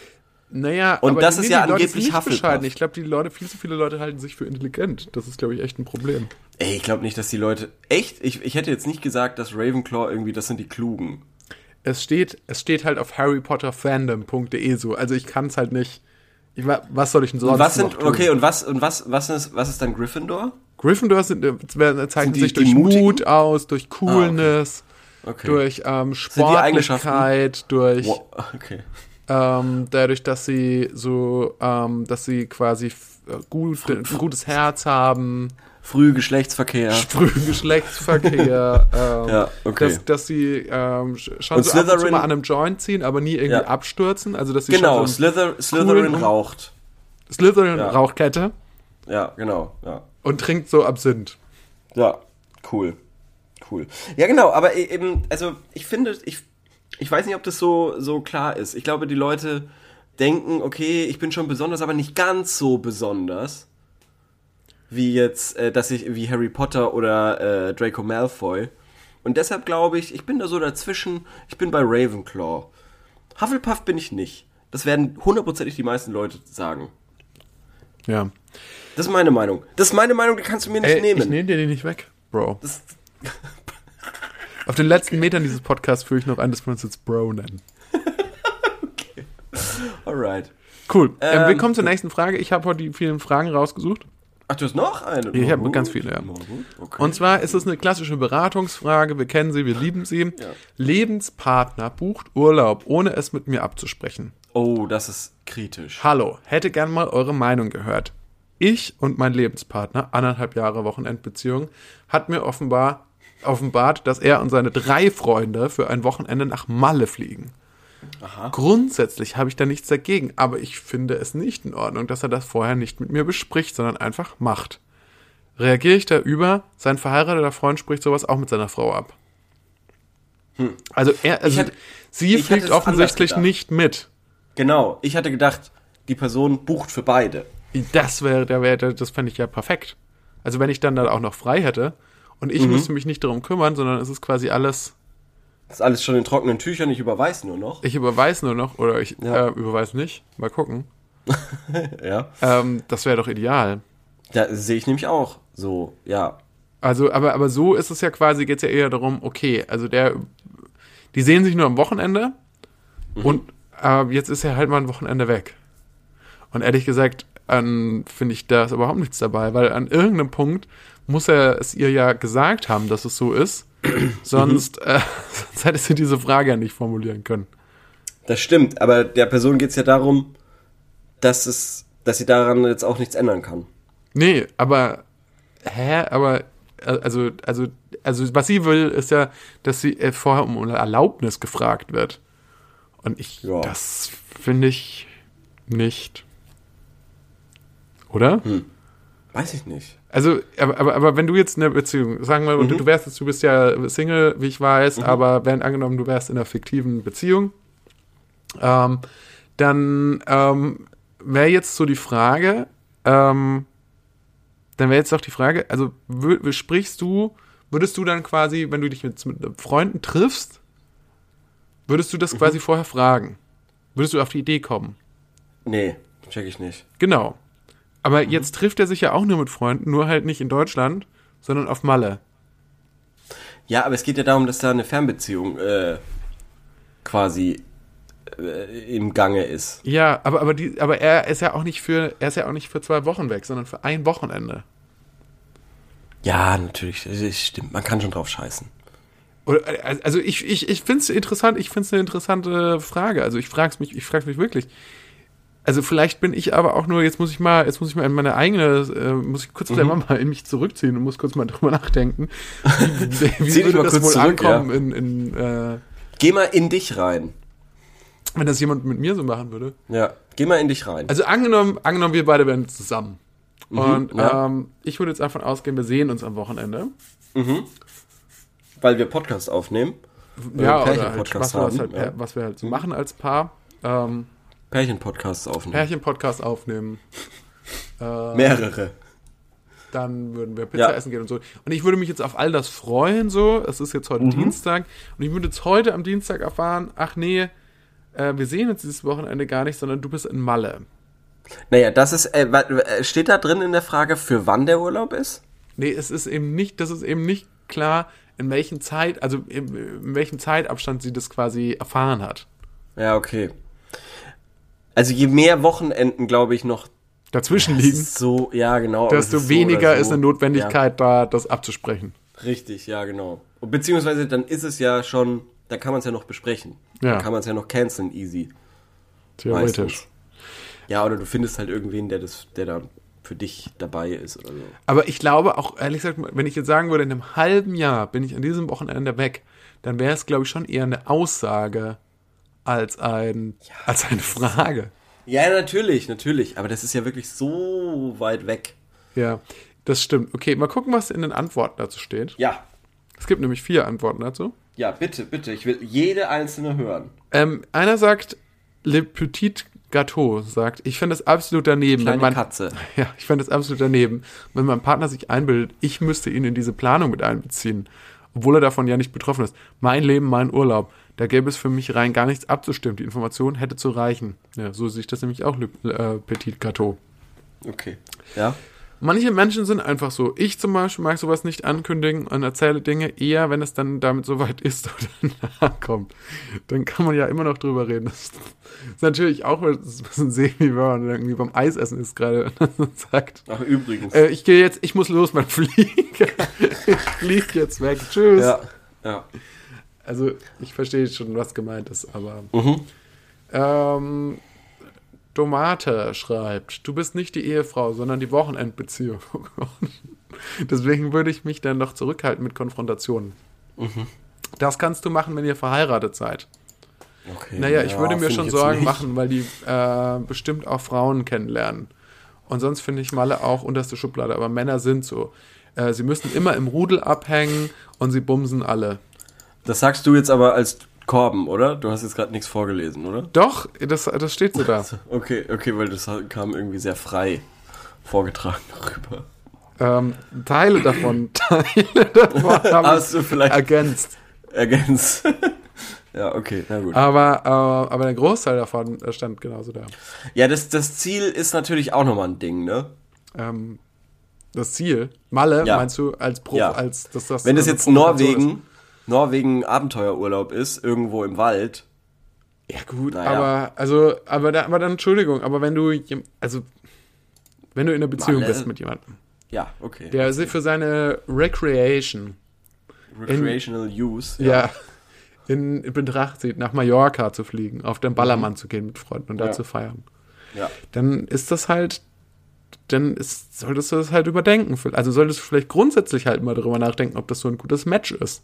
Naja, Und aber das die, ist nee, ja angeblich Hufflepuff. Ich glaube, die Leute, viel zu viele Leute halten sich für intelligent. Das ist, glaube ich, echt ein Problem. Ey, ich glaube nicht, dass die Leute. Echt? Ich, ich hätte jetzt nicht gesagt, dass Ravenclaw irgendwie, das sind die Klugen. Es steht, es steht halt auf harrypotterfandom.de so. Also ich kann es halt nicht. Ich, wa- was soll ich denn sonst was noch sind, tun? okay, und was, und was, was ist, was ist dann Gryffindor? Gryffindor sind, äh, zeichnen die sich durch? Mut aus, durch Coolness, Okay. Durch ähm? Sportlichkeit, durch Wow, okay. ähm, dadurch, dass sie so, ähm, dass sie quasi äh, gut, ein gutes Herz haben, Früh Geschlechtsverkehr. <laughs> frühen Geschlechtsverkehr, <laughs> ähm, Ja, okay. dass, dass sie ähm, sch- schon Und so ab und zu Slytherin- mal an einem Joint ziehen, aber nie irgendwie Ja. abstürzen. Also dass sie Genau, schon so Slither, Slytherin raucht. Slytherin Ja. Rauchkette Ja, genau, ja. und trinkt so Absinth. Ja, cool. Cool. Ja, genau, aber e- eben, also ich finde, ich, ich weiß nicht, ob das so, so klar ist. Ich glaube, die Leute denken, okay, ich bin schon besonders, aber nicht ganz so besonders. Wie jetzt, äh, dass ich, wie Harry Potter oder äh, Draco Malfoy. Und deshalb glaube ich, ich bin da so dazwischen, ich bin bei Ravenclaw. Hufflepuff bin ich nicht. Das werden hundertprozentig die meisten Leute sagen. Ja. Das ist meine Meinung. Das ist meine Meinung, die kannst du mir nicht Ey, nehmen. ich nehme dir den nicht weg, Bro. Das, <laughs> Auf den letzten Metern dieses Podcasts führe ich noch ein, dass wir uns jetzt Bro nennen. <laughs> alright. Cool. Ähm, wir Ähm, kommen zur nächsten Frage. Ich habe heute die vielen Fragen rausgesucht. Ach, du hast noch eine? Ich habe ganz viele, ja. Okay. Und zwar ist es eine klassische Beratungsfrage. Wir kennen sie, wir lieben sie. Lebenspartner bucht Urlaub, ohne es mit mir abzusprechen. oh, das ist kritisch. Hallo, hätte gern mal eure Meinung gehört. Ich und mein Lebenspartner, anderthalb Jahre Wochenendbeziehung, hat mir offenbar offenbart, dass er und seine drei Freunde für ein Wochenende nach Malle fliegen. Grundsätzlich habe ich da nichts dagegen, aber ich finde es nicht in Ordnung, dass er das vorher nicht mit mir bespricht, sondern einfach macht. Reagiere ich da über, sein verheirateter Freund spricht sowas auch mit seiner Frau ab. Also er, also hätte- sie fliegt offensichtlich nicht mit. Genau, ich hatte gedacht, die Person bucht für beide. Das wäre, der wäre, das fände ich ja perfekt. Also wenn ich dann da auch noch frei hätte und Mhm. ich müsste mich nicht darum kümmern, sondern es ist quasi alles, Das ist alles schon in trockenen Tüchern, ich überweise nur noch. ich überweise nur noch oder ich Ja. äh, überweise nicht. Mal gucken. <laughs> Ja. Ähm, das wäre doch ideal. Da sehe ich nämlich auch so, ja. Also, aber, aber so ist es ja quasi, geht es ja eher darum, okay, also der, die sehen sich nur am Wochenende Mhm. und äh, jetzt ist er halt mal ein Wochenende weg. Und ehrlich gesagt, finde ich da ist überhaupt nichts dabei, weil an irgendeinem Punkt muss er es ihr ja gesagt haben, dass es so ist. <clears throat> sonst, äh, sonst hätte sie diese Frage ja nicht formulieren können. Das stimmt, aber der Person geht es ja darum, dass es, dass sie daran jetzt auch nichts ändern kann. Nee, aber hä, aber äh, also also also was sie will ist ja, dass sie äh, vorher um Erlaubnis gefragt wird. Und ich Ja. das finde ich nicht. Oder? Weiß ich nicht. Also, aber, aber, aber wenn du jetzt in einer Beziehung, sagen wir, Mhm. du, du wärst jetzt, du bist ja Single, wie ich weiß, aber wenn angenommen, du wärst in einer fiktiven Beziehung, ähm, dann ähm, wäre jetzt so die Frage, ähm, dann wäre jetzt auch die Frage, also sprichst du, würdest du dann quasi, wenn du dich mit, mit Freunden triffst, würdest du das Mhm. quasi vorher fragen? Würdest du auf die Idee kommen? Nee, check ich nicht. Genau. Aber jetzt trifft er sich ja auch nur mit Freunden, nur halt nicht in Deutschland, sondern auf Malle. Ja, aber es geht ja darum, dass da eine Fernbeziehung äh, quasi äh, im Gange ist. Ja, aber, aber, die, aber er ist ja auch nicht für, er ist ja auch nicht für zwei Wochen weg, sondern für ein Wochenende. Ja, natürlich, das stimmt. Man kann schon drauf scheißen. Oder, also ich, ich, ich finde es interessant, ich finde es eine interessante Frage. Also ich frage mich, ich frage mich wirklich. Also vielleicht bin ich aber auch nur, jetzt muss ich mal, jetzt muss ich mal in meine eigene, äh, muss ich kurz mhm. mal in mich zurückziehen und muss kurz mal <laughs> drüber nachdenken. <laughs> Wie, wie würde das wohl zurück, ankommen ja. in, in äh, Geh mal in dich rein. Wenn das jemand mit mir so machen würde. Ja, geh mal in dich rein. Also angenommen, angenommen wir beide wären zusammen. Mhm, und ja. ähm, ich würde jetzt davon ausgehen, wir sehen uns am Wochenende. Mhm. Weil wir Podcast aufnehmen. Ja, oder, oder halt was, haben, halt, ja. was wir halt so mhm. machen als Paar. Ähm, Pärchen-Podcasts aufnehmen. Pärchen-Podcast aufnehmen. <laughs> Äh, Mehrere. Dann würden wir Pizza ja. essen gehen und so. Und ich würde mich jetzt auf all das freuen, so. Es ist jetzt heute mhm. Dienstag. Und ich würde jetzt heute am Dienstag erfahren, ach nee, äh, wir sehen uns dieses Wochenende gar nicht, sondern du bist in Malle. Naja, das ist, äh, äh, steht da drin in der Frage, für wann der Urlaub ist? Nee, es ist eben nicht, das ist eben nicht klar, in welchem Zeit, also in, in welchem Zeitabstand sie das quasi erfahren hat. Ja, okay. Also je mehr Wochenenden, glaube ich, noch dazwischen liegen, so, ja, genau. Desto ist weniger so ist eine Notwendigkeit ja. da, das abzusprechen. Richtig, ja, genau. Beziehungsweise dann ist es ja schon, da kann man es ja noch besprechen. Ja. Da kann man es ja noch canceln, easy. Theoretisch. Meistens. Ja, oder du findest halt irgendwen, der das, der da für dich dabei ist oder so. Aber ich glaube auch, ehrlich gesagt, wenn ich jetzt sagen würde, in einem halben Jahr bin ich an diesem Wochenende weg, dann wäre es, glaube ich, schon eher eine Aussage als, ein, ja, als eine Frage. Ja, natürlich, natürlich. Aber das ist ja wirklich so weit weg. Ja, das stimmt. Okay, mal gucken, was in den Antworten dazu steht. Ja. Es gibt nämlich vier Antworten dazu. Ja, bitte, bitte. Ich will jede einzelne hören. Ähm, einer sagt, Le Petit Gâteau sagt, ich finde das absolut daneben. Kleine wenn man, Katze. <laughs> Ja, ich finde das absolut daneben, wenn mein Partner sich einbildet, ich müsste ihn in diese Planung mit einbeziehen, obwohl er davon ja nicht betroffen ist. Mein Leben, mein Urlaub. Da gäbe es für mich rein gar nichts abzustimmen. Die Information hätte zu reichen. Ja, so sehe ich das nämlich auch, äh, Petit Gâteau. Okay. Ja. Manche Menschen sind einfach so. Ich zum Beispiel mag sowas nicht ankündigen und erzähle Dinge eher, wenn es dann damit soweit ist <laughs> oder nachkommt. Dann kann man ja immer noch drüber reden. Das ist natürlich auch ein bisschen semi, wenn man irgendwie beim Eisessen ist gerade <laughs> und sagt. Ach, übrigens. Äh, ich gehe jetzt, ich muss los, mein Flieger. <laughs> ich fliege jetzt weg. Tschüss. Ja, ja. Also, ich verstehe schon, was gemeint ist, aber. Mhm. Ähm, Domate schreibt, du bist nicht die Ehefrau, sondern die Wochenendbeziehung. Deswegen würde ich mich dann noch zurückhalten mit Konfrontationen. Mhm. Das kannst du machen, wenn ihr verheiratet seid. Okay, naja, ich ja, würde mir schon Sorgen nicht. machen, weil die äh, bestimmt auch Frauen kennenlernen. Und sonst finde ich Malle auch unterste Schublade, aber Männer sind so. Äh, sie müssen immer im Rudel abhängen und sie bumsen alle. Das sagst du jetzt aber als Korben, oder? Du hast jetzt gerade nichts vorgelesen, oder? Doch, das, das steht so da. <laughs> Okay, okay, weil das kam irgendwie sehr frei vorgetragen <laughs> darüber. Ähm, Teile davon, <laughs> Teile davon haben hast du vielleicht ergänzt. Ergänzt. ja, okay, na gut. Aber, äh, aber der Großteil davon stand genauso da. Ja, das, das Ziel ist natürlich auch nochmal ein Ding, ne? Ähm, das Ziel? Malle, ja. meinst du, als Pro, ja. als dass das Wenn das jetzt Norwegen Norwegen Abenteuerurlaub ist, irgendwo im Wald. Ja, gut, naja. aber, also, aber, da, aber dann, Entschuldigung, aber wenn du, also, wenn du in einer Beziehung Mal, bist mit jemandem. Ja, okay. Der okay. für seine Recreation. Recreational in, Use. Ja. ja. In, in Betracht zieht, nach Mallorca zu fliegen, auf den Ballermann mhm. zu gehen mit Freunden und da zu feiern. Ja. Dann ist das halt dann ist, solltest du das halt überdenken. Also solltest du vielleicht grundsätzlich halt mal darüber nachdenken, ob das so ein gutes Match ist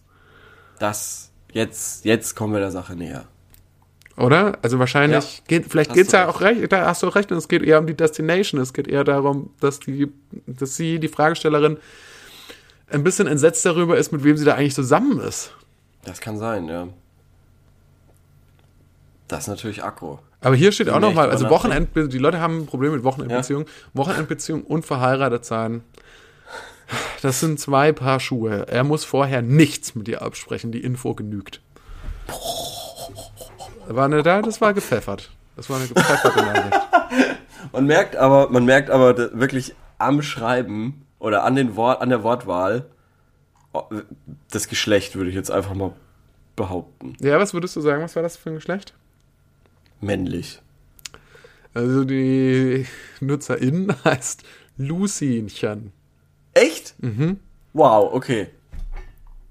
das, jetzt, jetzt kommen wir der Sache näher. Oder? Also wahrscheinlich ja, geht, vielleicht geht es ja auch recht, da hast du recht, und es geht eher um die Destination. Es geht eher darum, dass die, dass sie, die Fragestellerin, ein bisschen entsetzt darüber ist, mit wem sie da eigentlich zusammen ist. Das kann sein, ja. Das ist natürlich Akku. Aber hier steht auch nochmal, also Wochenend, die Leute haben ein Problem mit Wochenendbeziehungen. Ja. Wochenendbeziehung und verheiratet sein. Das sind zwei Paar Schuhe. Er muss vorher nichts mit dir absprechen. Die Info genügt. War eine, das war gepfeffert. Das war eine gepfefferte Nachricht. man merkt aber, man merkt aber wirklich am Schreiben oder an, den Wort, an der Wortwahl das Geschlecht, würde ich jetzt einfach mal behaupten. Ja, was würdest du sagen? Was war das für ein Geschlecht? männlich. Also die Nutzerin <laughs> heißt Lucinchen. Echt? Mhm. Wow, okay.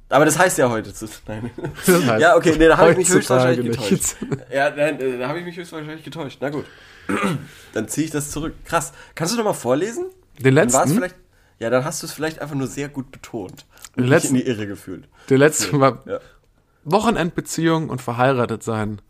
Aber das heißt ja heute zu. <laughs> Nein. Das heißt ja, okay, nee, da habe ich mich höchstwahrscheinlich nicht. getäuscht. <laughs> Ja, nein, äh, da habe ich mich höchstwahrscheinlich getäuscht. Na gut. <clears throat> Dann ziehe ich das zurück. Krass. Kannst du noch mal vorlesen? Den Dann letzten, vielleicht. Ja, dann hast du es vielleicht einfach nur sehr gut betont. Den Und letzten- nicht in die Irre gefühlt. der letzte war Ja. Wochenendbeziehung und verheiratet sein.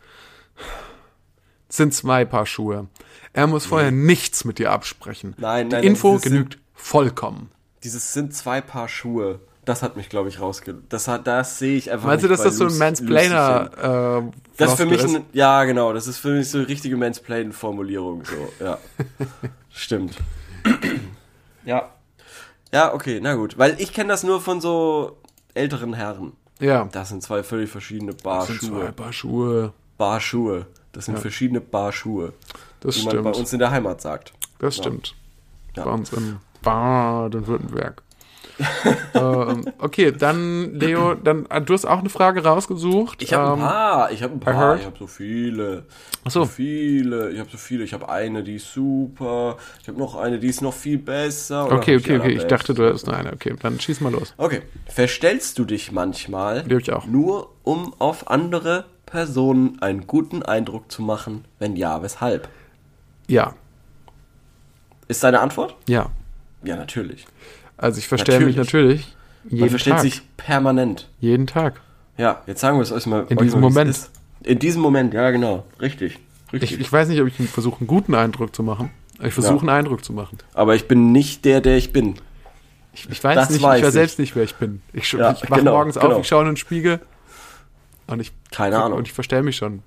Sind zwei Paar Schuhe. Er muss vorher nichts mit dir absprechen. Nein, Die nein, Info genügt vollkommen. Dieses sind zwei Paar Schuhe. Das hat mich, glaube ich, rausge... Das, hat, das sehe ich einfach Meinst du, dass das so ein Mansplainer äh, Das ist für mich Floskel ein, ja genau, das ist für mich so eine richtige Mansplain-Formulierung, so, ja. <laughs> Stimmt. <clears throat> ja. Ja, okay, na gut, weil ich kenne das nur von so älteren Herren. Ja, Das sind zwei völlig verschiedene das sind zwei Barschuhe. Paar Schuhe. Barschuhe. Das sind verschiedene Barschuhe, Das wie man stimmt. bei uns in der Heimat sagt. Das stimmt. Ja. Bei uns in Baden-Württemberg. <laughs> ähm, okay, dann, Leo, dann, äh, du hast auch eine Frage rausgesucht. Ich habe ein Ähm, paar, ich habe ein paar, ich habe so viele. Ach so. So viele, ich habe so viele. Ich habe eine, die ist super. Ich habe noch eine, die ist noch viel besser. Okay, okay, okay. Ich dachte, du hast noch eine. Okay, dann schieß mal los. Okay. Verstellst du dich manchmal ich auch. nur, um auf andere Personen einen guten Eindruck zu machen? Wenn ja, weshalb? Ja, Ist deine Antwort? ja. Ja, natürlich. Also ich verstelle mich natürlich jeden Man versteht Tag. sich permanent. jeden Tag. Ja, jetzt sagen wir es euch mal. In diesem mal, Moment. ist. In diesem Moment, ja, genau. Richtig. Richtig. Ich, ich weiß nicht, ob ich versuche, einen guten Eindruck zu machen. Ich versuche, Ja. einen Eindruck zu machen. Aber ich bin nicht der, der ich bin. Ich, ich weiß Das nicht, weiß ich weiß selbst nicht, wer ich bin. Ich, Ja, ich wache genau, morgens genau. auf, ich schaue in den Spiegel und ich, Keine Ahnung. und ich verstelle mich schon,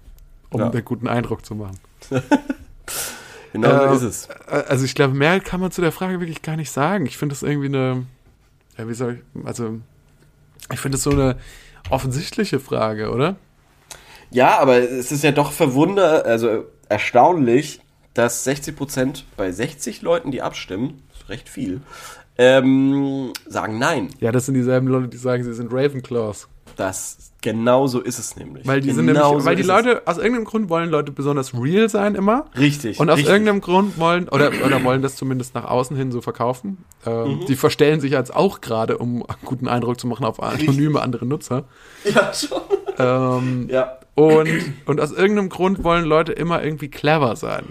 um Ja. einen guten Eindruck zu machen. <laughs> Genau Äh, so ist es. Äh, Also ich glaube, mehr kann man zu der Frage wirklich gar nicht sagen. Ich finde das irgendwie eine, ja, wie soll ich, also ich finde das so eine offensichtliche Frage, oder? Ja, aber es ist ja doch verwunder, also erstaunlich, dass 60% bei 60 Leuten, die abstimmen, ist recht viel, ähm, sagen nein. Ja, das sind dieselben Leute, die sagen, sie sind Ravenclaws. Das genau so ist es nämlich. Weil die sind genau nämlich, so weil die Leute, aus irgendeinem Grund wollen Leute besonders real sein immer. es. richtig Und aus richtig. irgendeinem Grund wollen, oder, oder wollen das zumindest nach außen hin so verkaufen. Ähm, Mhm. Die verstellen sich als auch gerade, um einen guten Eindruck zu machen auf anonyme andere Nutzer. ja schon. Ähm, Ja. und, und aus irgendeinem Grund wollen Leute immer irgendwie clever sein.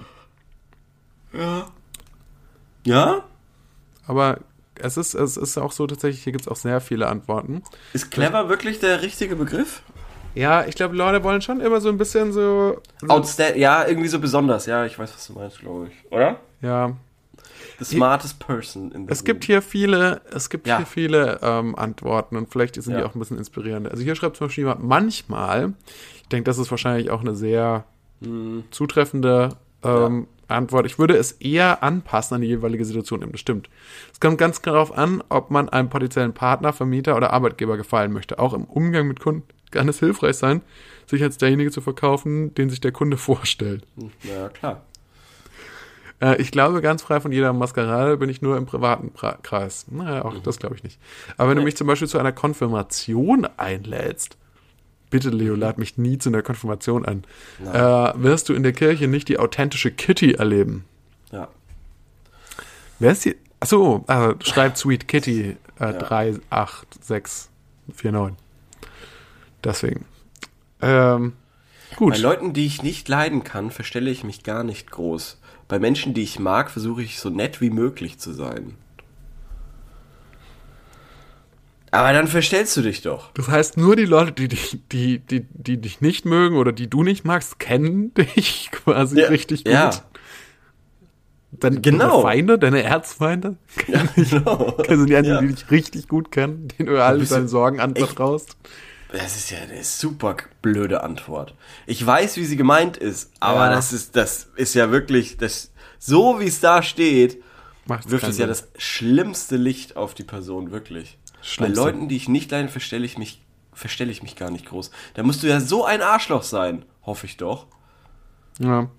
Ja? Aber es ist, es ist auch so tatsächlich, hier gibt es auch sehr viele Antworten. Ist clever wirklich der richtige Begriff? Ja, ich glaube, Leute wollen schon immer so ein bisschen so. so Outstanding, ja, irgendwie so besonders. Ja, ich weiß, was du meinst, glaube ich. Oder? ja, The smartest person in the es gibt hier viele, es gibt Ja. hier viele ähm, Antworten und vielleicht sind die Ja. auch ein bisschen inspirierend. Also hier schreibt zum Beispiel jemand, manchmal, ich denke, das ist wahrscheinlich auch eine sehr Mhm. zutreffende ähm, Antwort. Ich würde es eher anpassen an die jeweilige Situation. Das stimmt. Es kommt ganz darauf an, ob man einem potenziellen Partner, Vermieter oder Arbeitgeber gefallen möchte. Auch im Umgang mit Kunden kann es hilfreich sein, sich als derjenige zu verkaufen, den sich der Kunde <laughs> vorstellt. Ja, klar. Äh, ich glaube, ganz frei von jeder Maskerade bin ich nur im privaten pra Kreis. Naja, auch das glaube ich nicht. Aber wenn du mich zum Beispiel zu einer Konfirmation einlädst, bitte Leo, lad mich nie zu einer Konfirmation ein, äh, wirst du in der Kirche nicht die authentische Kitty erleben. Ja. Wer ist die? Achso, äh, schreibt Sweet Kitty äh, 38649. Deswegen. Ähm, Bei gut. Leuten, die ich nicht leiden kann, verstelle ich mich gar nicht groß. Bei Menschen, die ich mag, versuche ich so nett wie möglich zu sein. Aber dann verstellst du dich doch. Das heißt, nur die Leute, die dich, die, die, die dich nicht mögen oder die du nicht magst, kennen <laughs> dich quasi Ja, richtig gut. ja. Dann Genau. deine Feinde, deine Erzfeinde, Ja, <laughs> genau. also die anderen, Ja. die dich richtig gut kennen, denen du all bist du deine Sorgen anvertraust. Das ist ja eine super blöde Antwort. Ich weiß, wie sie gemeint ist, aber Ja. das ist, das ist ja wirklich, das, so wie es da steht, Macht's wirft es ja das schlimmste Licht auf die Person, wirklich. Schlimmste. Bei Leuten, die ich nicht leide, verstelle ich mich, verstelle ich mich gar nicht groß. Da musst du ja so ein Arschloch sein, hoffe ich doch. Ja.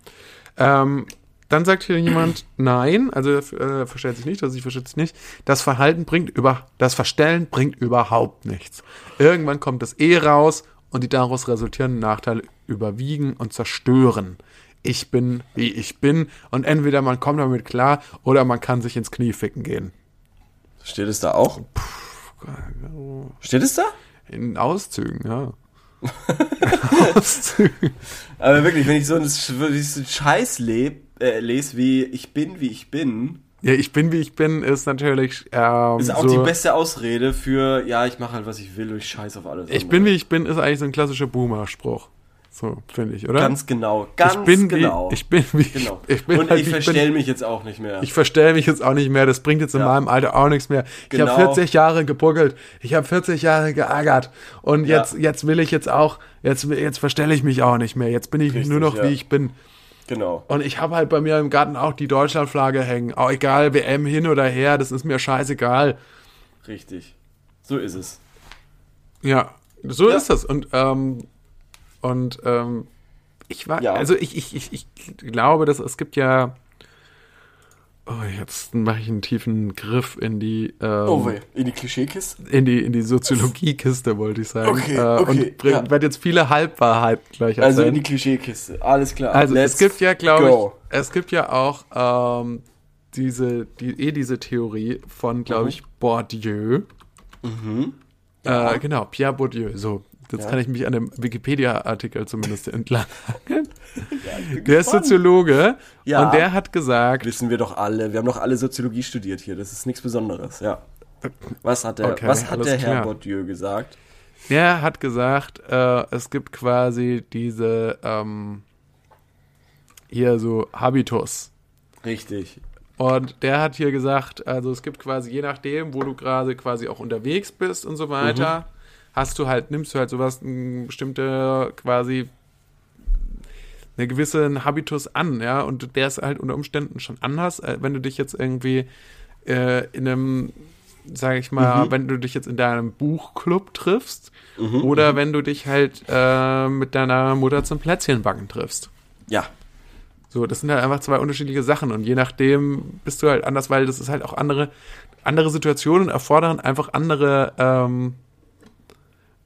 Ähm, dann sagt hier jemand, <clears throat> nein, also äh, verstellt sich nicht, also sie verstellt sich nicht. Das Verhalten bringt über, das Verstellen bringt überhaupt nichts. Irgendwann kommt das eh raus und die daraus resultierenden Nachteile überwiegen und zerstören. ich bin, wie ich bin. Und entweder man kommt damit klar oder man kann sich ins Knie ficken gehen. Steht es da auch? Steht es da? In Auszügen, ja. <laughs> Auszügen. Aber wirklich, wenn ich so einen, wenn ich so einen Scheiß leb, äh, lese, wie ich bin, wie ich bin, Ja, ich bin, wie ich bin, ist natürlich. Ähm, ist auch so, die beste Ausrede für, ja, ich mache halt, was ich will und ich scheiß auf alles. Ich bin, wie ich bin, ist eigentlich so ein klassischer Boomer-Spruch. So, finde ich, oder? Ganz genau, ganz ich bin, genau. Wie, ich bin, wie genau. ich, <laughs> ich bin. und halt, ich wie verstell bin. mich jetzt auch nicht mehr. Ich verstelle mich jetzt auch nicht mehr. Das bringt jetzt in Ja. meinem Alter auch nichts mehr. Ich Genau. habe 40 Jahre gebuckelt. Ich habe 40 Jahre geärgert. Und Ja. jetzt, jetzt will ich jetzt auch, jetzt, jetzt verstelle ich mich auch nicht mehr. Jetzt bin ich Richtig, nur noch, ja. wie ich bin. genau. Und ich habe halt bei mir im Garten auch die Deutschlandflagge hängen. Auch egal, WM hin oder her, das ist mir scheißegal. Richtig. So ist es. Ja, so ist das. Und, ähm, und ähm, ich war, Ja. also ich, ich, ich, ich glaube, dass es gibt ja. Oh, jetzt mache ich einen tiefen Griff in die, ähm, Oh weh, in die Klischeekiste? in die, in die Soziologiekiste, wollte ich sagen. Okay, äh, okay, und bring, ja. werde jetzt viele Halbwahrheiten gleich Also erzählen. in die Klischeekiste. Alles klar. Also Let's es gibt ja, glaube ich, es gibt ja auch ähm, diese, die, eh diese Theorie von, glaube Mhm. ich, Bourdieu. Äh, genau, Pierre Bourdieu. So, jetzt Ja. kann ich mich an dem Wikipedia-Artikel zumindest entlang. <laughs> der ist Soziologe Ja. und der hat gesagt, Wissen wir doch alle. Wir haben doch alle Soziologie studiert hier. Das ist nichts Besonderes, ja. Was hat der, Okay, was hat der Herr klar. Bourdieu gesagt? der hat gesagt, äh, es gibt quasi diese ähm, hier so Habitus. Richtig. Und der hat hier gesagt, also es gibt quasi, je nachdem, wo du gerade quasi auch unterwegs bist und so weiter, hast du halt, nimmst du halt sowas, ein bestimmte quasi eine gewisse Habitus an, ja, und der ist halt unter Umständen schon anders, äh, wenn du dich jetzt irgendwie äh, in einem, sag ich mal, wenn du dich jetzt in deinem Buchclub triffst oder wenn du dich halt äh, mit deiner Mutter zum Plätzchenbacken triffst. Ja. So, das sind halt einfach zwei unterschiedliche Sachen und je nachdem bist du halt anders, weil das ist halt auch andere, andere Situationen erfordern einfach andere, ähm,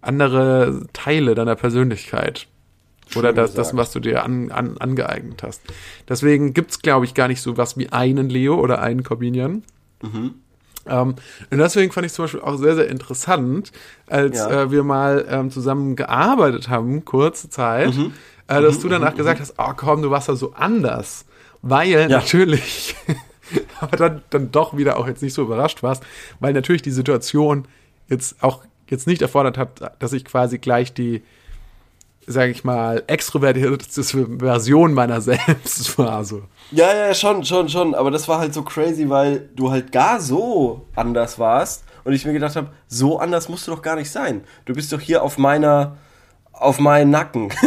andere Teile deiner Persönlichkeit. Oder das, das, was du dir an, an, angeeignet hast. Deswegen gibt's glaube ich, gar nicht so was wie einen Leo oder einen Corbinian. Mhm. Ähm, und deswegen fand ich zum Beispiel auch sehr, sehr interessant, als Ja. äh, wir mal ähm, zusammen gearbeitet haben, kurze Zeit, Mhm. äh, dass du danach gesagt hast, oh komm, du warst da so anders. Weil natürlich, <laughs> aber dann, dann doch wieder auch jetzt nicht so überrascht warst, weil natürlich die Situation jetzt auch jetzt nicht erfordert hat, dass ich quasi gleich die, sage ich mal, extrovertierteste Version meiner <laughs> selbst war. So. Ja, ja, schon, schon, schon. Aber das war halt so crazy, weil du halt gar so anders warst. Und ich mir gedacht habe, so anders musst du doch gar nicht sein. Du bist doch hier auf meiner, auf meinen Nacken. <laughs>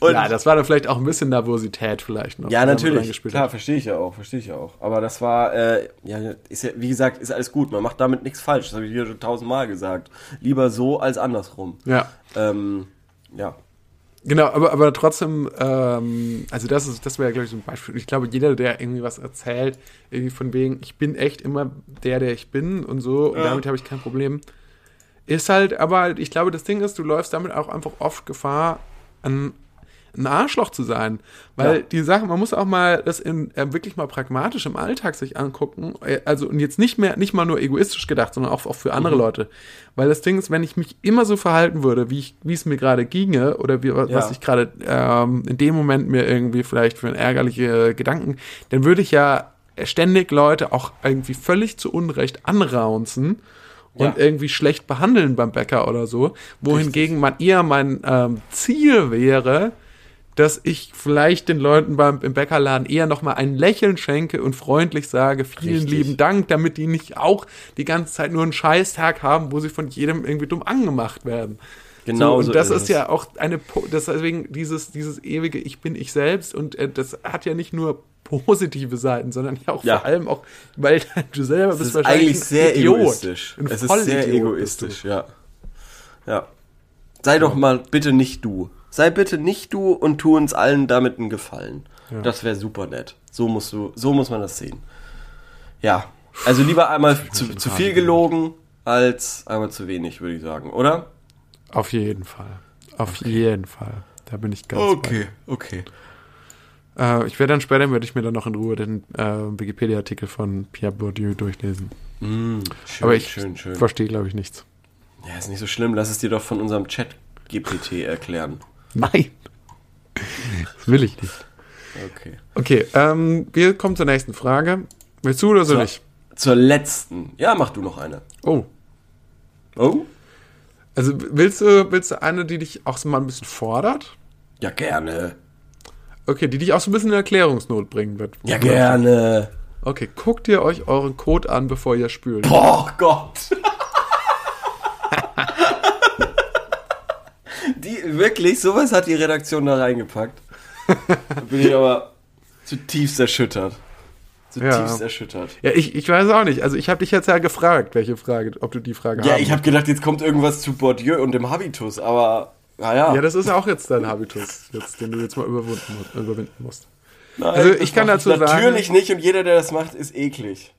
Und ja, das war dann vielleicht auch ein bisschen Nervosität vielleicht noch. Ja, natürlich. Klar, verstehe ich ja auch, verstehe ich ja auch. Aber das war, äh, ja, ist ja, wie gesagt, ist alles gut. Man macht damit nichts falsch. Das habe ich hier schon tausendmal gesagt. Lieber so als andersrum. Ja. Ähm, ja. Genau, aber, aber trotzdem, ähm, also das ist, das wäre, glaube ich, so ein Beispiel. Ich glaube, jeder, der irgendwie was erzählt, irgendwie von wegen, ich bin echt immer der, der ich bin und so, und Ja. damit habe ich kein Problem. Ist halt, aber ich glaube, das Ding ist, du läufst damit auch einfach oft Gefahr, ein, ein Arschloch zu sein. Weil Ja. die Sache, man muss auch mal das in, äh, wirklich mal pragmatisch im Alltag sich angucken. Äh, Also, und jetzt nicht mehr, nicht mal nur egoistisch gedacht, sondern auch, auch für andere Mhm. Leute. Weil das Ding ist, wenn ich mich immer so verhalten würde, wie ich, wie es mir gerade ginge, oder wie, was Ja. ich gerade ähm, in dem Moment mir irgendwie vielleicht für ärgerliche Gedanken, dann würde ich ja ständig Leute auch irgendwie völlig zu Unrecht anraunzen und Ja. irgendwie schlecht behandeln beim Bäcker oder so, wohingegen man eher mein ähm, Ziel wäre, dass ich vielleicht den Leuten beim im Bäckerladen eher noch mal ein Lächeln schenke und freundlich sage, vielen Richtig. lieben Dank, damit die nicht auch die ganze Zeit nur einen Scheißtag haben, wo sie von jedem irgendwie dumm angemacht werden. Genau so, und so das ist ist, ja auch eine, deswegen dieses, dieses ewige Ich bin ich selbst und äh, das hat ja nicht nur positive Seiten, sondern ja auch Ja. vor allem auch, weil <laughs> du selber Es bist ist wahrscheinlich eigentlich ein sehr Idiot. egoistisch. Ein Es ist sehr du. egoistisch, ja. Ja. Sei doch mal bitte nicht du. Sei bitte nicht du und tu uns allen damit einen Gefallen. Ja. Das wäre super nett. So musst du, so muss man das sehen. Ja. Also lieber einmal zu, zu viel gelogen als einmal zu wenig, würde ich sagen, oder? Auf jeden Fall. Auf jeden Fall. Da bin ich ganz Okay, okay. bei. Äh, ich werde dann später, werde ich mir dann noch in Ruhe den äh, Wikipedia-Artikel von Pierre Bourdieu durchlesen. Mm, schön, Aber ich schön, schön. verstehe, glaube ich, nichts. Ja, ist nicht so schlimm. Lass es dir doch von unserem Chat-GPT erklären. Nein. Das will ich nicht. Okay. Okay, ähm, wir kommen zur nächsten Frage. Willst du oder soll So. ich? Zur letzten. Ja, mach du noch eine. Oh. Oh? Also willst du, willst du eine, die dich auch so mal ein bisschen fordert? Ja, gerne. Okay, die dich auch so ein bisschen in Erklärungsnot bringen wird. Ja, gerne. Okay, guckt ihr euch euren Code an, bevor ihr spült. Oh Gott. die, wirklich, sowas hat die Redaktion da reingepackt. Da <laughs> bin ich aber zutiefst erschüttert. Zutiefst Ja. erschüttert. Ja, ich, ich weiß auch nicht. Also ich habe dich jetzt ja gefragt, welche Frage, ob du die Frage Ja, haben ich habe gedacht, jetzt kommt irgendwas zu Bourdieu und dem Habitus, aber naja. Ja, das ist ja auch jetzt dein Habitus, jetzt, den du jetzt mal überwinden, mu- überwinden musst. Nein, also ich kann dazu Natürlich sagen- nicht und jeder, der das macht, ist eklig.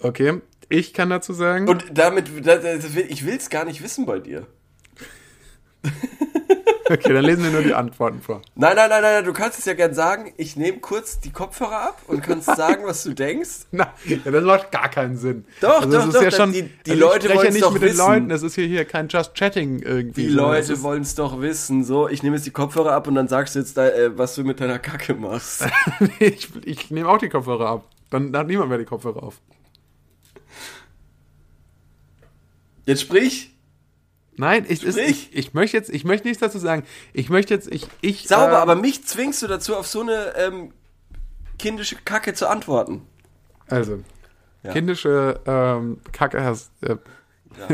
Okay, ich kann dazu sagen. Und damit, das, das will, ich will es gar nicht wissen bei dir. <laughs> okay, dann lesen wir nur die Antworten vor. Nein, nein, nein, nein, du kannst es ja gern sagen. Ich nehme kurz die Kopfhörer ab und kannst sagen, was du denkst. <laughs> Na, ja, das macht gar keinen Sinn. Doch, also doch, doch, ja schon, die- die also Leute ich spreche ja nicht doch mit den wissen. Leuten. Das ist hier, hier kein Just Chatting irgendwie. Die Leute es wollen es doch wissen. So, ich nehme jetzt die Kopfhörer ab und dann sagst du jetzt, da, äh, was du mit deiner Kacke machst. <laughs> ich, ich nehme auch die Kopfhörer ab. Dann hat niemand mehr die Kopfhörer auf. Jetzt sprich. Nein, ich, ist, ich, ich möchte jetzt, ich möchte nichts dazu sagen. Ich möchte jetzt, ich, ich. Sauber, äh, aber mich zwingst du dazu, auf so eine ähm, kindische Kacke zu antworten. Also, Ja. kindische ähm, Kacke hast. Äh, <laughs>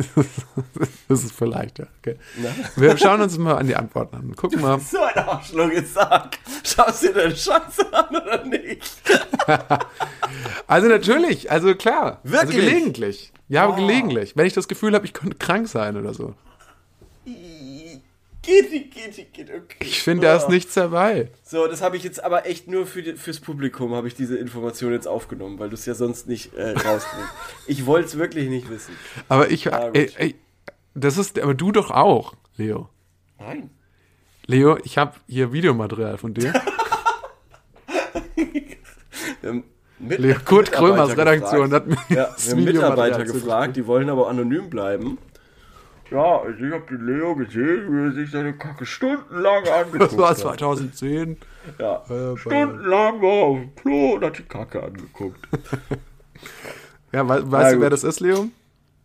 das ist vielleicht, ja. Okay. Na? Wir schauen uns mal an die Antworten an. Gucken mal. So ein Arschloch, sag. Schaust du dir deine Scheiße an oder nicht? <laughs> Also natürlich, also klar. Also Wirklich? gelegentlich. Ja, Wow. gelegentlich. Wenn ich das Gefühl habe, ich könnte krank sein oder so. Geht, geht, geht, okay. Ich finde, da ist nichts dabei. So, das habe ich jetzt aber echt nur für die, fürs Publikum, habe ich diese Information jetzt aufgenommen, weil du es ja sonst nicht äh, rausbringst. <laughs> ich wollte es wirklich nicht wissen. Aber ich, gut. ey, ey, das ist, aber du doch auch, Leo. Nein. Leo, ich habe hier Videomaterial von dir. <laughs> Mit, Leo, Kurt Krömers Redaktion hat mir Ja, das wir haben Mitarbeiter gefragt, die wollen aber anonym bleiben. Ja, also ich habe den Leo gesehen, wie er sich seine Kacke stundenlang angeguckt <laughs> Das war hat. 2010. Ja, Äh, stundenlang war er auf dem Klo und hat die Kacke angeguckt. <laughs> Ja, we Na weißt du, gut. wer das ist, Leo?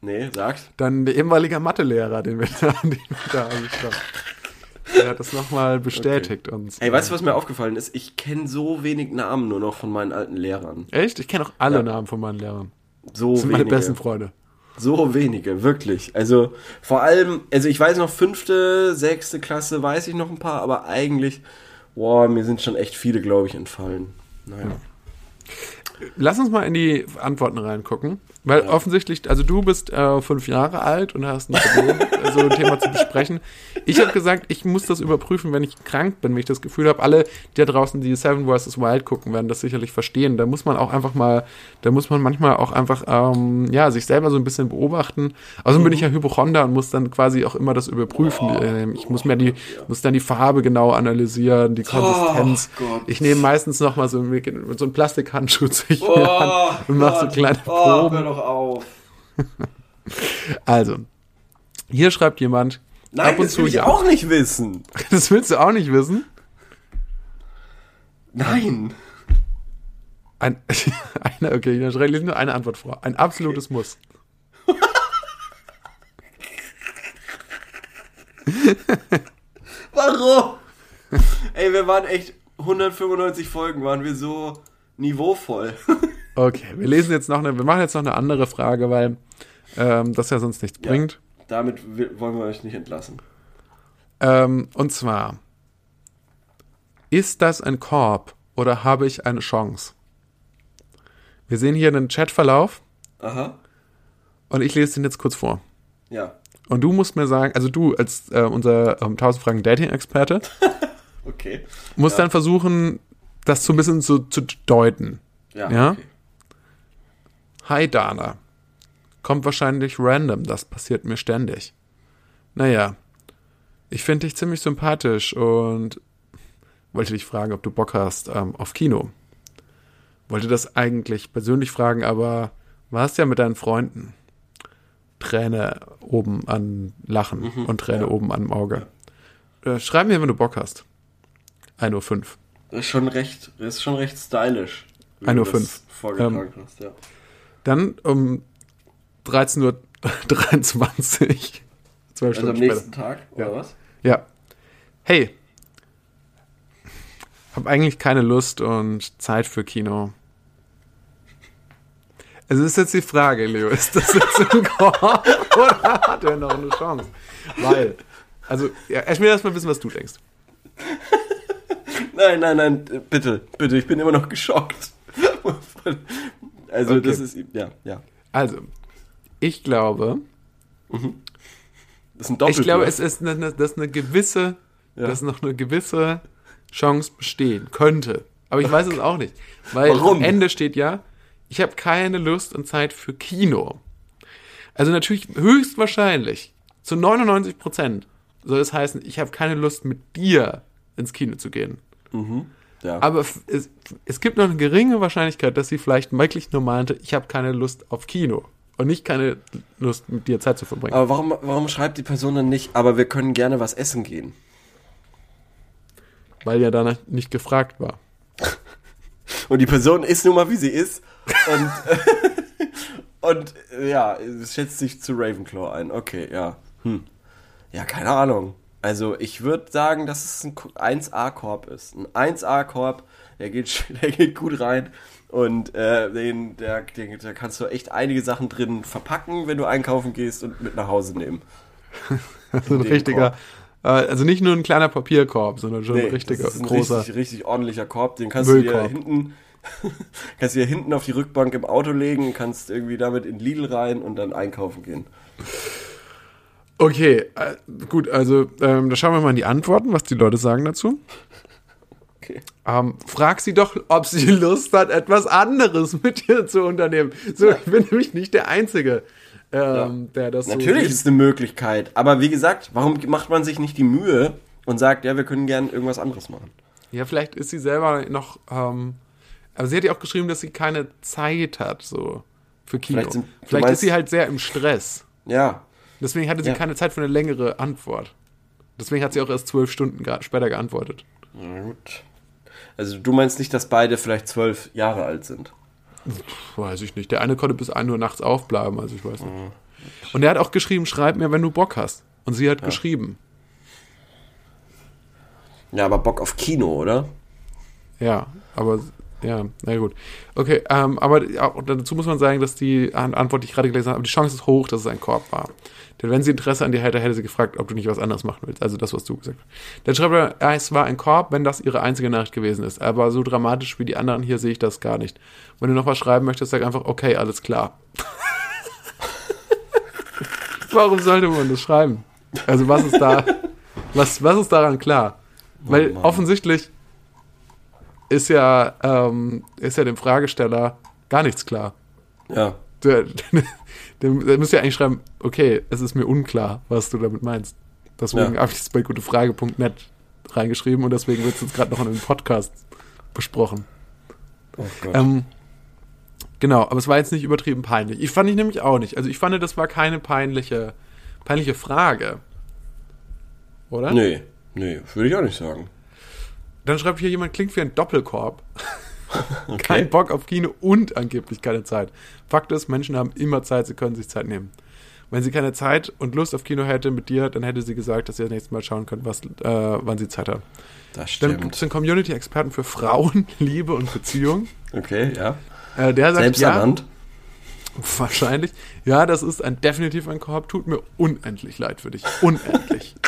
Nee, sagt. Dann der ehemalige Mathelehrer, den wir <laughs> da, den wir da angeschaut haben. Der hat das nochmal bestätigt uns. Ey, weißt du, was mir aufgefallen ist? Ich kenne so wenig Namen nur noch von meinen alten Lehrern. Echt? Ich kenne auch alle Ja. Namen von meinen Lehrern. So Das sind meine wenige. besten Freunde. So wenige, wirklich. Also vor allem, also ich weiß noch fünfte, sechste Klasse weiß ich noch ein paar, aber eigentlich, boah, mir sind schon echt viele, glaube ich, entfallen. Naja. Lass uns mal in die Antworten reingucken. Weil offensichtlich, also du bist äh, fünf Jahre alt und hast ein Problem, so ein Thema zu besprechen. Ich habe gesagt, ich muss das überprüfen, wenn ich krank bin, wenn ich das Gefühl habe, alle, die da draußen die Seven vs. Wild gucken, werden das sicherlich verstehen. Da muss man auch einfach mal, da muss man manchmal auch einfach, ähm, ja, sich selber so ein bisschen beobachten. Außerdem bin ich ja Hypochonder und muss dann quasi auch immer das überprüfen. Ähm, ich muss mir die, muss dann die Farbe genau analysieren, die Konsistenz. Gott. ich nehme meistens noch mal so, so einen Plastikhandschuh zu mir an und mach so kleine Proben. Doch auf. <laughs> Also, hier schreibt jemand, Nein, ab und das zu will ich ja. auch nicht wissen. <laughs> Das willst du auch nicht wissen? Nein. Ein, <laughs> eine, okay, dann schreibe ich nur eine Antwort vor. Ein absolutes Muss. Warum? Ey, wir waren echt 195 Folgen, waren wir so niveauvoll. Okay, wir lesen jetzt noch eine, wir machen jetzt noch eine andere Frage, weil ähm, das ja sonst nichts Ja. bringt. Damit wollen wir euch nicht entlassen. Ähm, und zwar, ist das ein Korb oder habe ich eine Chance? Wir sehen hier einen Chatverlauf Aha. und ich lese den jetzt kurz vor. Ja. Und du musst mir sagen, also du als äh, unser ähm, 1000 Fragen Dating-Experte, <laughs> Okay. musst dann versuchen, das so ein bisschen zu, zu deuten. Ja. Ja? Okay. Hi Dana. Kommt wahrscheinlich random, das passiert mir ständig. Naja. ich finde dich ziemlich sympathisch und wollte dich fragen, ob du Bock hast ähm, auf Kino. Wollte das eigentlich persönlich fragen, aber warst ja mit deinen Freunden. Träne oben an Lachen Mhm, und Träne ja. oben am Auge. Äh, schreib mir, wenn du Bock hast. 1.05 Uhr. Das ist schon recht, ist schon recht stylisch. wie 1.05 du Uhr. Vorgetragen hast, ja. Dann um 13.23 Uhr. 12 <laughs> Also am Stunden nächsten später. Tag, oder Ja. was? Ja. Hey. Hab eigentlich keine Lust und Zeit für Kino. Also ist jetzt die Frage, Leo, ist das jetzt ein Korb <laughs> oder hat er noch eine Chance? Weil, also, ja, ich will erstmal wissen, was du denkst. <laughs> Nein, nein, nein, bitte, bitte, ich bin immer noch geschockt. Also Okay. das ist, ja, ja. Also, ich glaube, Das ist ein ich glaube, es ist eine, dass eine gewisse, Ja. dass noch eine gewisse Chance bestehen könnte. Aber ich weiß es auch nicht. Weil Warum? am Ende steht ja, ich habe keine Lust und Zeit für Kino. Also natürlich höchstwahrscheinlich, zu 99 Prozent soll es heißen, ich habe keine Lust mit dir ins Kino zu gehen. Ja. Aber es, es gibt noch eine geringe Wahrscheinlichkeit, dass sie vielleicht wirklich nur meinte, ich habe keine Lust auf Kino. Und nicht keine Lust, mit dir Zeit zu verbringen. aber warum, warum schreibt die Person dann nicht, aber wir können gerne was essen gehen? weil ja danach nicht gefragt war. <laughs> Und die Person ist nun mal, wie sie ist. Und, <laughs> und ja, es schätzt sich zu Ravenclaw ein. Okay, ja. Hm. Ja, keine Ahnung. Also ich würde sagen, dass es ein 1A-Korb ist. Ein 1A-Korb, der geht, <laughs> der geht gut rein. Und äh, den, der, den, da kannst du echt einige Sachen drin verpacken, wenn du einkaufen gehst und mit nach Hause nehmen. <laughs> So ein richtiger, äh, also nicht nur ein kleiner Papierkorb, sondern schon Nee, ein richtiger, das ist ein großer. richtig, richtig ordentlicher Korb. Den kannst du dir Müllkorb. hinten, <laughs> kannst du dir hinten auf die Rückbank im Auto legen, kannst irgendwie damit in Lidl rein und dann einkaufen gehen. Okay, äh, gut, also ähm, da schauen wir mal in die Antworten, was die Leute sagen dazu. Okay. Ähm, frag sie doch, ob sie <laughs> Lust hat, etwas anderes mit dir zu unternehmen. So, ich bin nämlich nicht der Einzige, ähm, der das Natürlich so ist es eine Möglichkeit, aber wie gesagt, warum macht man sich nicht die Mühe und sagt, ja, wir können gern irgendwas anderes machen? Ja, vielleicht ist sie selber noch, ähm, aber sie hat ja auch geschrieben, dass sie keine Zeit hat, so, für Kino. Vielleicht Vielleicht, sind- du meinst- ist sie halt sehr im Stress. Ja, Deswegen hatte sie Ja. keine Zeit für eine längere Antwort. Deswegen hat sie auch erst zwölf Stunden später geantwortet. na gut. Also du meinst nicht, dass beide vielleicht zwölf Jahre alt sind? Weiß ich nicht. Der eine konnte bis 1 Uhr nachts aufbleiben, also ich weiß nicht. Mhm. Und er hat auch geschrieben, schreib mir, wenn du Bock hast. Und sie hat geschrieben. Ja, aber Bock auf Kino, oder? Ja, aber ja, na gut. Okay, ähm, aber dazu muss man sagen, dass die An- Antwort, die ich gerade gelesen habe, aber die Chance ist hoch, dass es ein Korb war. Denn wenn sie Interesse an dir hätte, hätte sie gefragt, ob du nicht was anderes machen willst. Also das, was du gesagt hast. Dann schreibt er, es war ein Korb, wenn das ihre einzige Nachricht gewesen ist. Aber so dramatisch wie die anderen hier sehe ich das gar nicht. Wenn du noch was schreiben möchtest, sag einfach, okay, alles klar. <laughs> Warum sollte man das schreiben? Also was ist da, was, was ist daran klar? Weil Mann. offensichtlich ist ja, ähm, ist ja dem Fragesteller gar nichts klar. Ja. Der, <laughs> der, der müsste ja eigentlich schreiben, okay, es ist mir unklar, was du damit meinst. Deswegen Ja. habe ich es bei gutefrage.net reingeschrieben und deswegen wird es jetzt gerade noch in einem Podcast besprochen. Oh Gott. Ähm, genau, aber es war jetzt nicht übertrieben peinlich. Ich fand ich nämlich auch nicht. Also ich fand, das war keine peinliche, peinliche Frage. Oder? nee, nee, würde ich auch nicht sagen. Dann schreibt hier jemand, klingt wie ein Doppelkorb. <laughs> Okay. Kein Bock auf Kino und angeblich keine Zeit. Fakt ist, Menschen haben immer Zeit, sie können sich Zeit nehmen. Wenn sie keine Zeit und Lust auf Kino hätte mit dir, dann hätte sie gesagt, dass ihr das nächste Mal schauen könnt, was, äh, wann sie Zeit hat. Das Dann gibt stimmt. es einen Community-Experten für Frauen, <laughs> Liebe und Beziehung. Okay, ja. Äh, der sagt, Selbst ja, wahrscheinlich, ja, das ist ein, definitiv ein Korb, tut mir unendlich leid für dich. Unendlich. <laughs>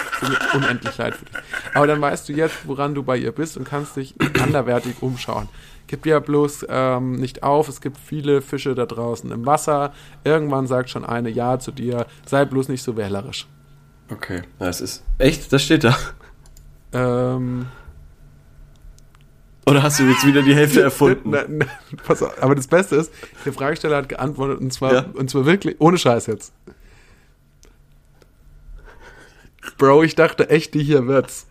unendlich leid für dich. Aber dann weißt du jetzt, woran du bei ihr bist und kannst dich anderwertig umschauen. Gib dir bloß ähm, nicht auf, es gibt viele Fische da draußen im Wasser. Irgendwann sagt schon eine Ja zu dir, sei bloß nicht so wählerisch. Okay. Das ist. Echt? Das steht da. Ähm, Oder hast du jetzt wieder die Hälfte <laughs> erfunden? Na, na, pass auf, aber das Beste ist, der Fragesteller hat geantwortet und zwar, Ja. und zwar wirklich, ohne Scheiß jetzt. Bro, ich dachte echt, die hier wird's.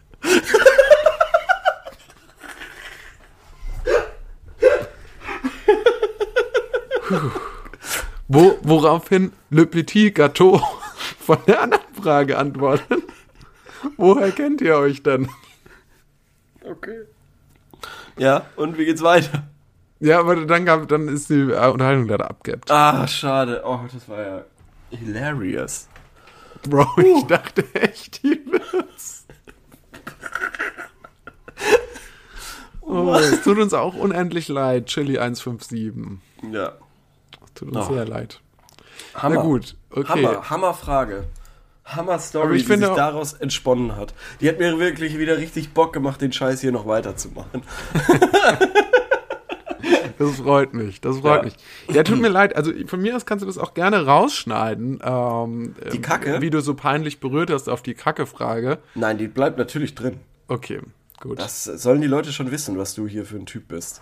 Wo, woraufhin Le Petit Gâteau von der anderen Frage antwortet. Woher kennt ihr euch denn? Okay. Ja, und wie geht's weiter? Ja, aber dann, gab, dann ist die Unterhaltung leider abgeebbt. Ah, schade. Oh, das war ja hilarious. Bro, <laughs> ich dachte echt, die wird's. Oh, es tut uns auch unendlich leid, Chili 157. Ja. Tut uns Oh. sehr leid. Hammer. Na gut, okay. Hammer, Hammer Frage. Hammer Story, Aber ich die finde sich daraus entsponnen hat. Die hat mir wirklich wieder richtig Bock gemacht, den Scheiß hier noch weiterzumachen. <laughs> <laughs> Das freut mich, das freut Ja. mich. Ja, tut mir leid, also von mir aus kannst du das auch gerne rausschneiden. Ähm, Die Kacke? Wie du so peinlich berührt hast auf die Kacke-Frage. Nein, die bleibt natürlich drin. Okay, gut. Das sollen die Leute schon wissen, was du hier für ein Typ bist.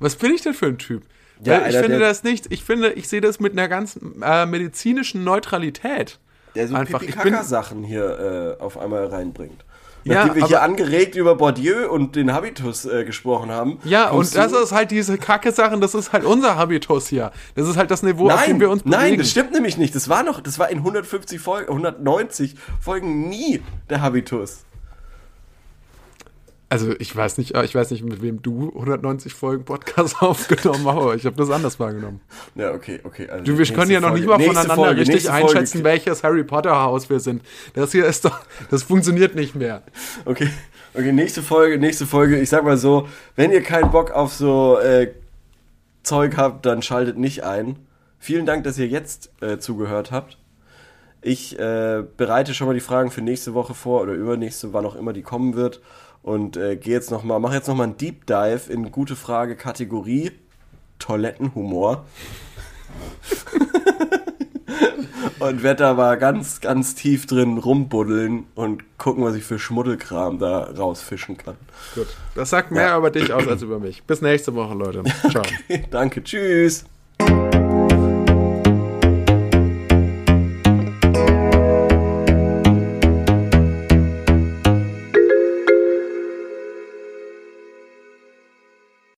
Was bin ich denn für ein Typ? Ja, Weil ich einer, finde das nicht, ich finde, ich sehe das mit einer ganzen äh, medizinischen Neutralität. Der so Einfach, ich bin- Pipi-Kaka-Sachen hier äh, auf einmal reinbringt. Ja, Nachdem wir aber- hier angeregt über Bourdieu und den Habitus äh, gesprochen haben. Ja, und das ist halt diese Kacke-Sachen, das ist halt unser Habitus hier. Das ist halt das Niveau, auf dem Nein, wir uns bewegen. nein, das stimmt nämlich nicht. Das war noch, das war in 150 Folgen, 190 Folgen nie der Habitus. Also ich weiß nicht, ich weiß nicht, mit wem du 190 Folgen Podcast <laughs> aufgenommen hast, aber ich habe das anders wahrgenommen. Ja, okay, okay. Also Du, wir können ja noch Folge- nicht mal voneinander Folge, richtig nächste Folge. einschätzen, welches Harry Potter Haus wir sind. Das hier ist doch, das funktioniert nicht mehr. Okay, okay, nächste Folge, nächste Folge. Ich sag mal so, wenn ihr keinen Bock auf so äh, Zeug habt, dann schaltet nicht ein. Vielen Dank, dass ihr jetzt äh, zugehört habt. Ich äh, bereite schon mal die Fragen für nächste Woche vor oder übernächste, wann auch immer die kommen wird. Und äh, gehe jetzt noch mal, mache jetzt noch mal einen Deep Dive in gute Frage Kategorie Toilettenhumor. <laughs> und werde da mal ganz, ganz tief drin rumbuddeln und gucken, was ich für Schmuddelkram da rausfischen kann. Gut. Das sagt mehr Ja. über dich aus als über mich. Bis nächste Woche, Leute. <laughs> Ciao. Danke, tschüss.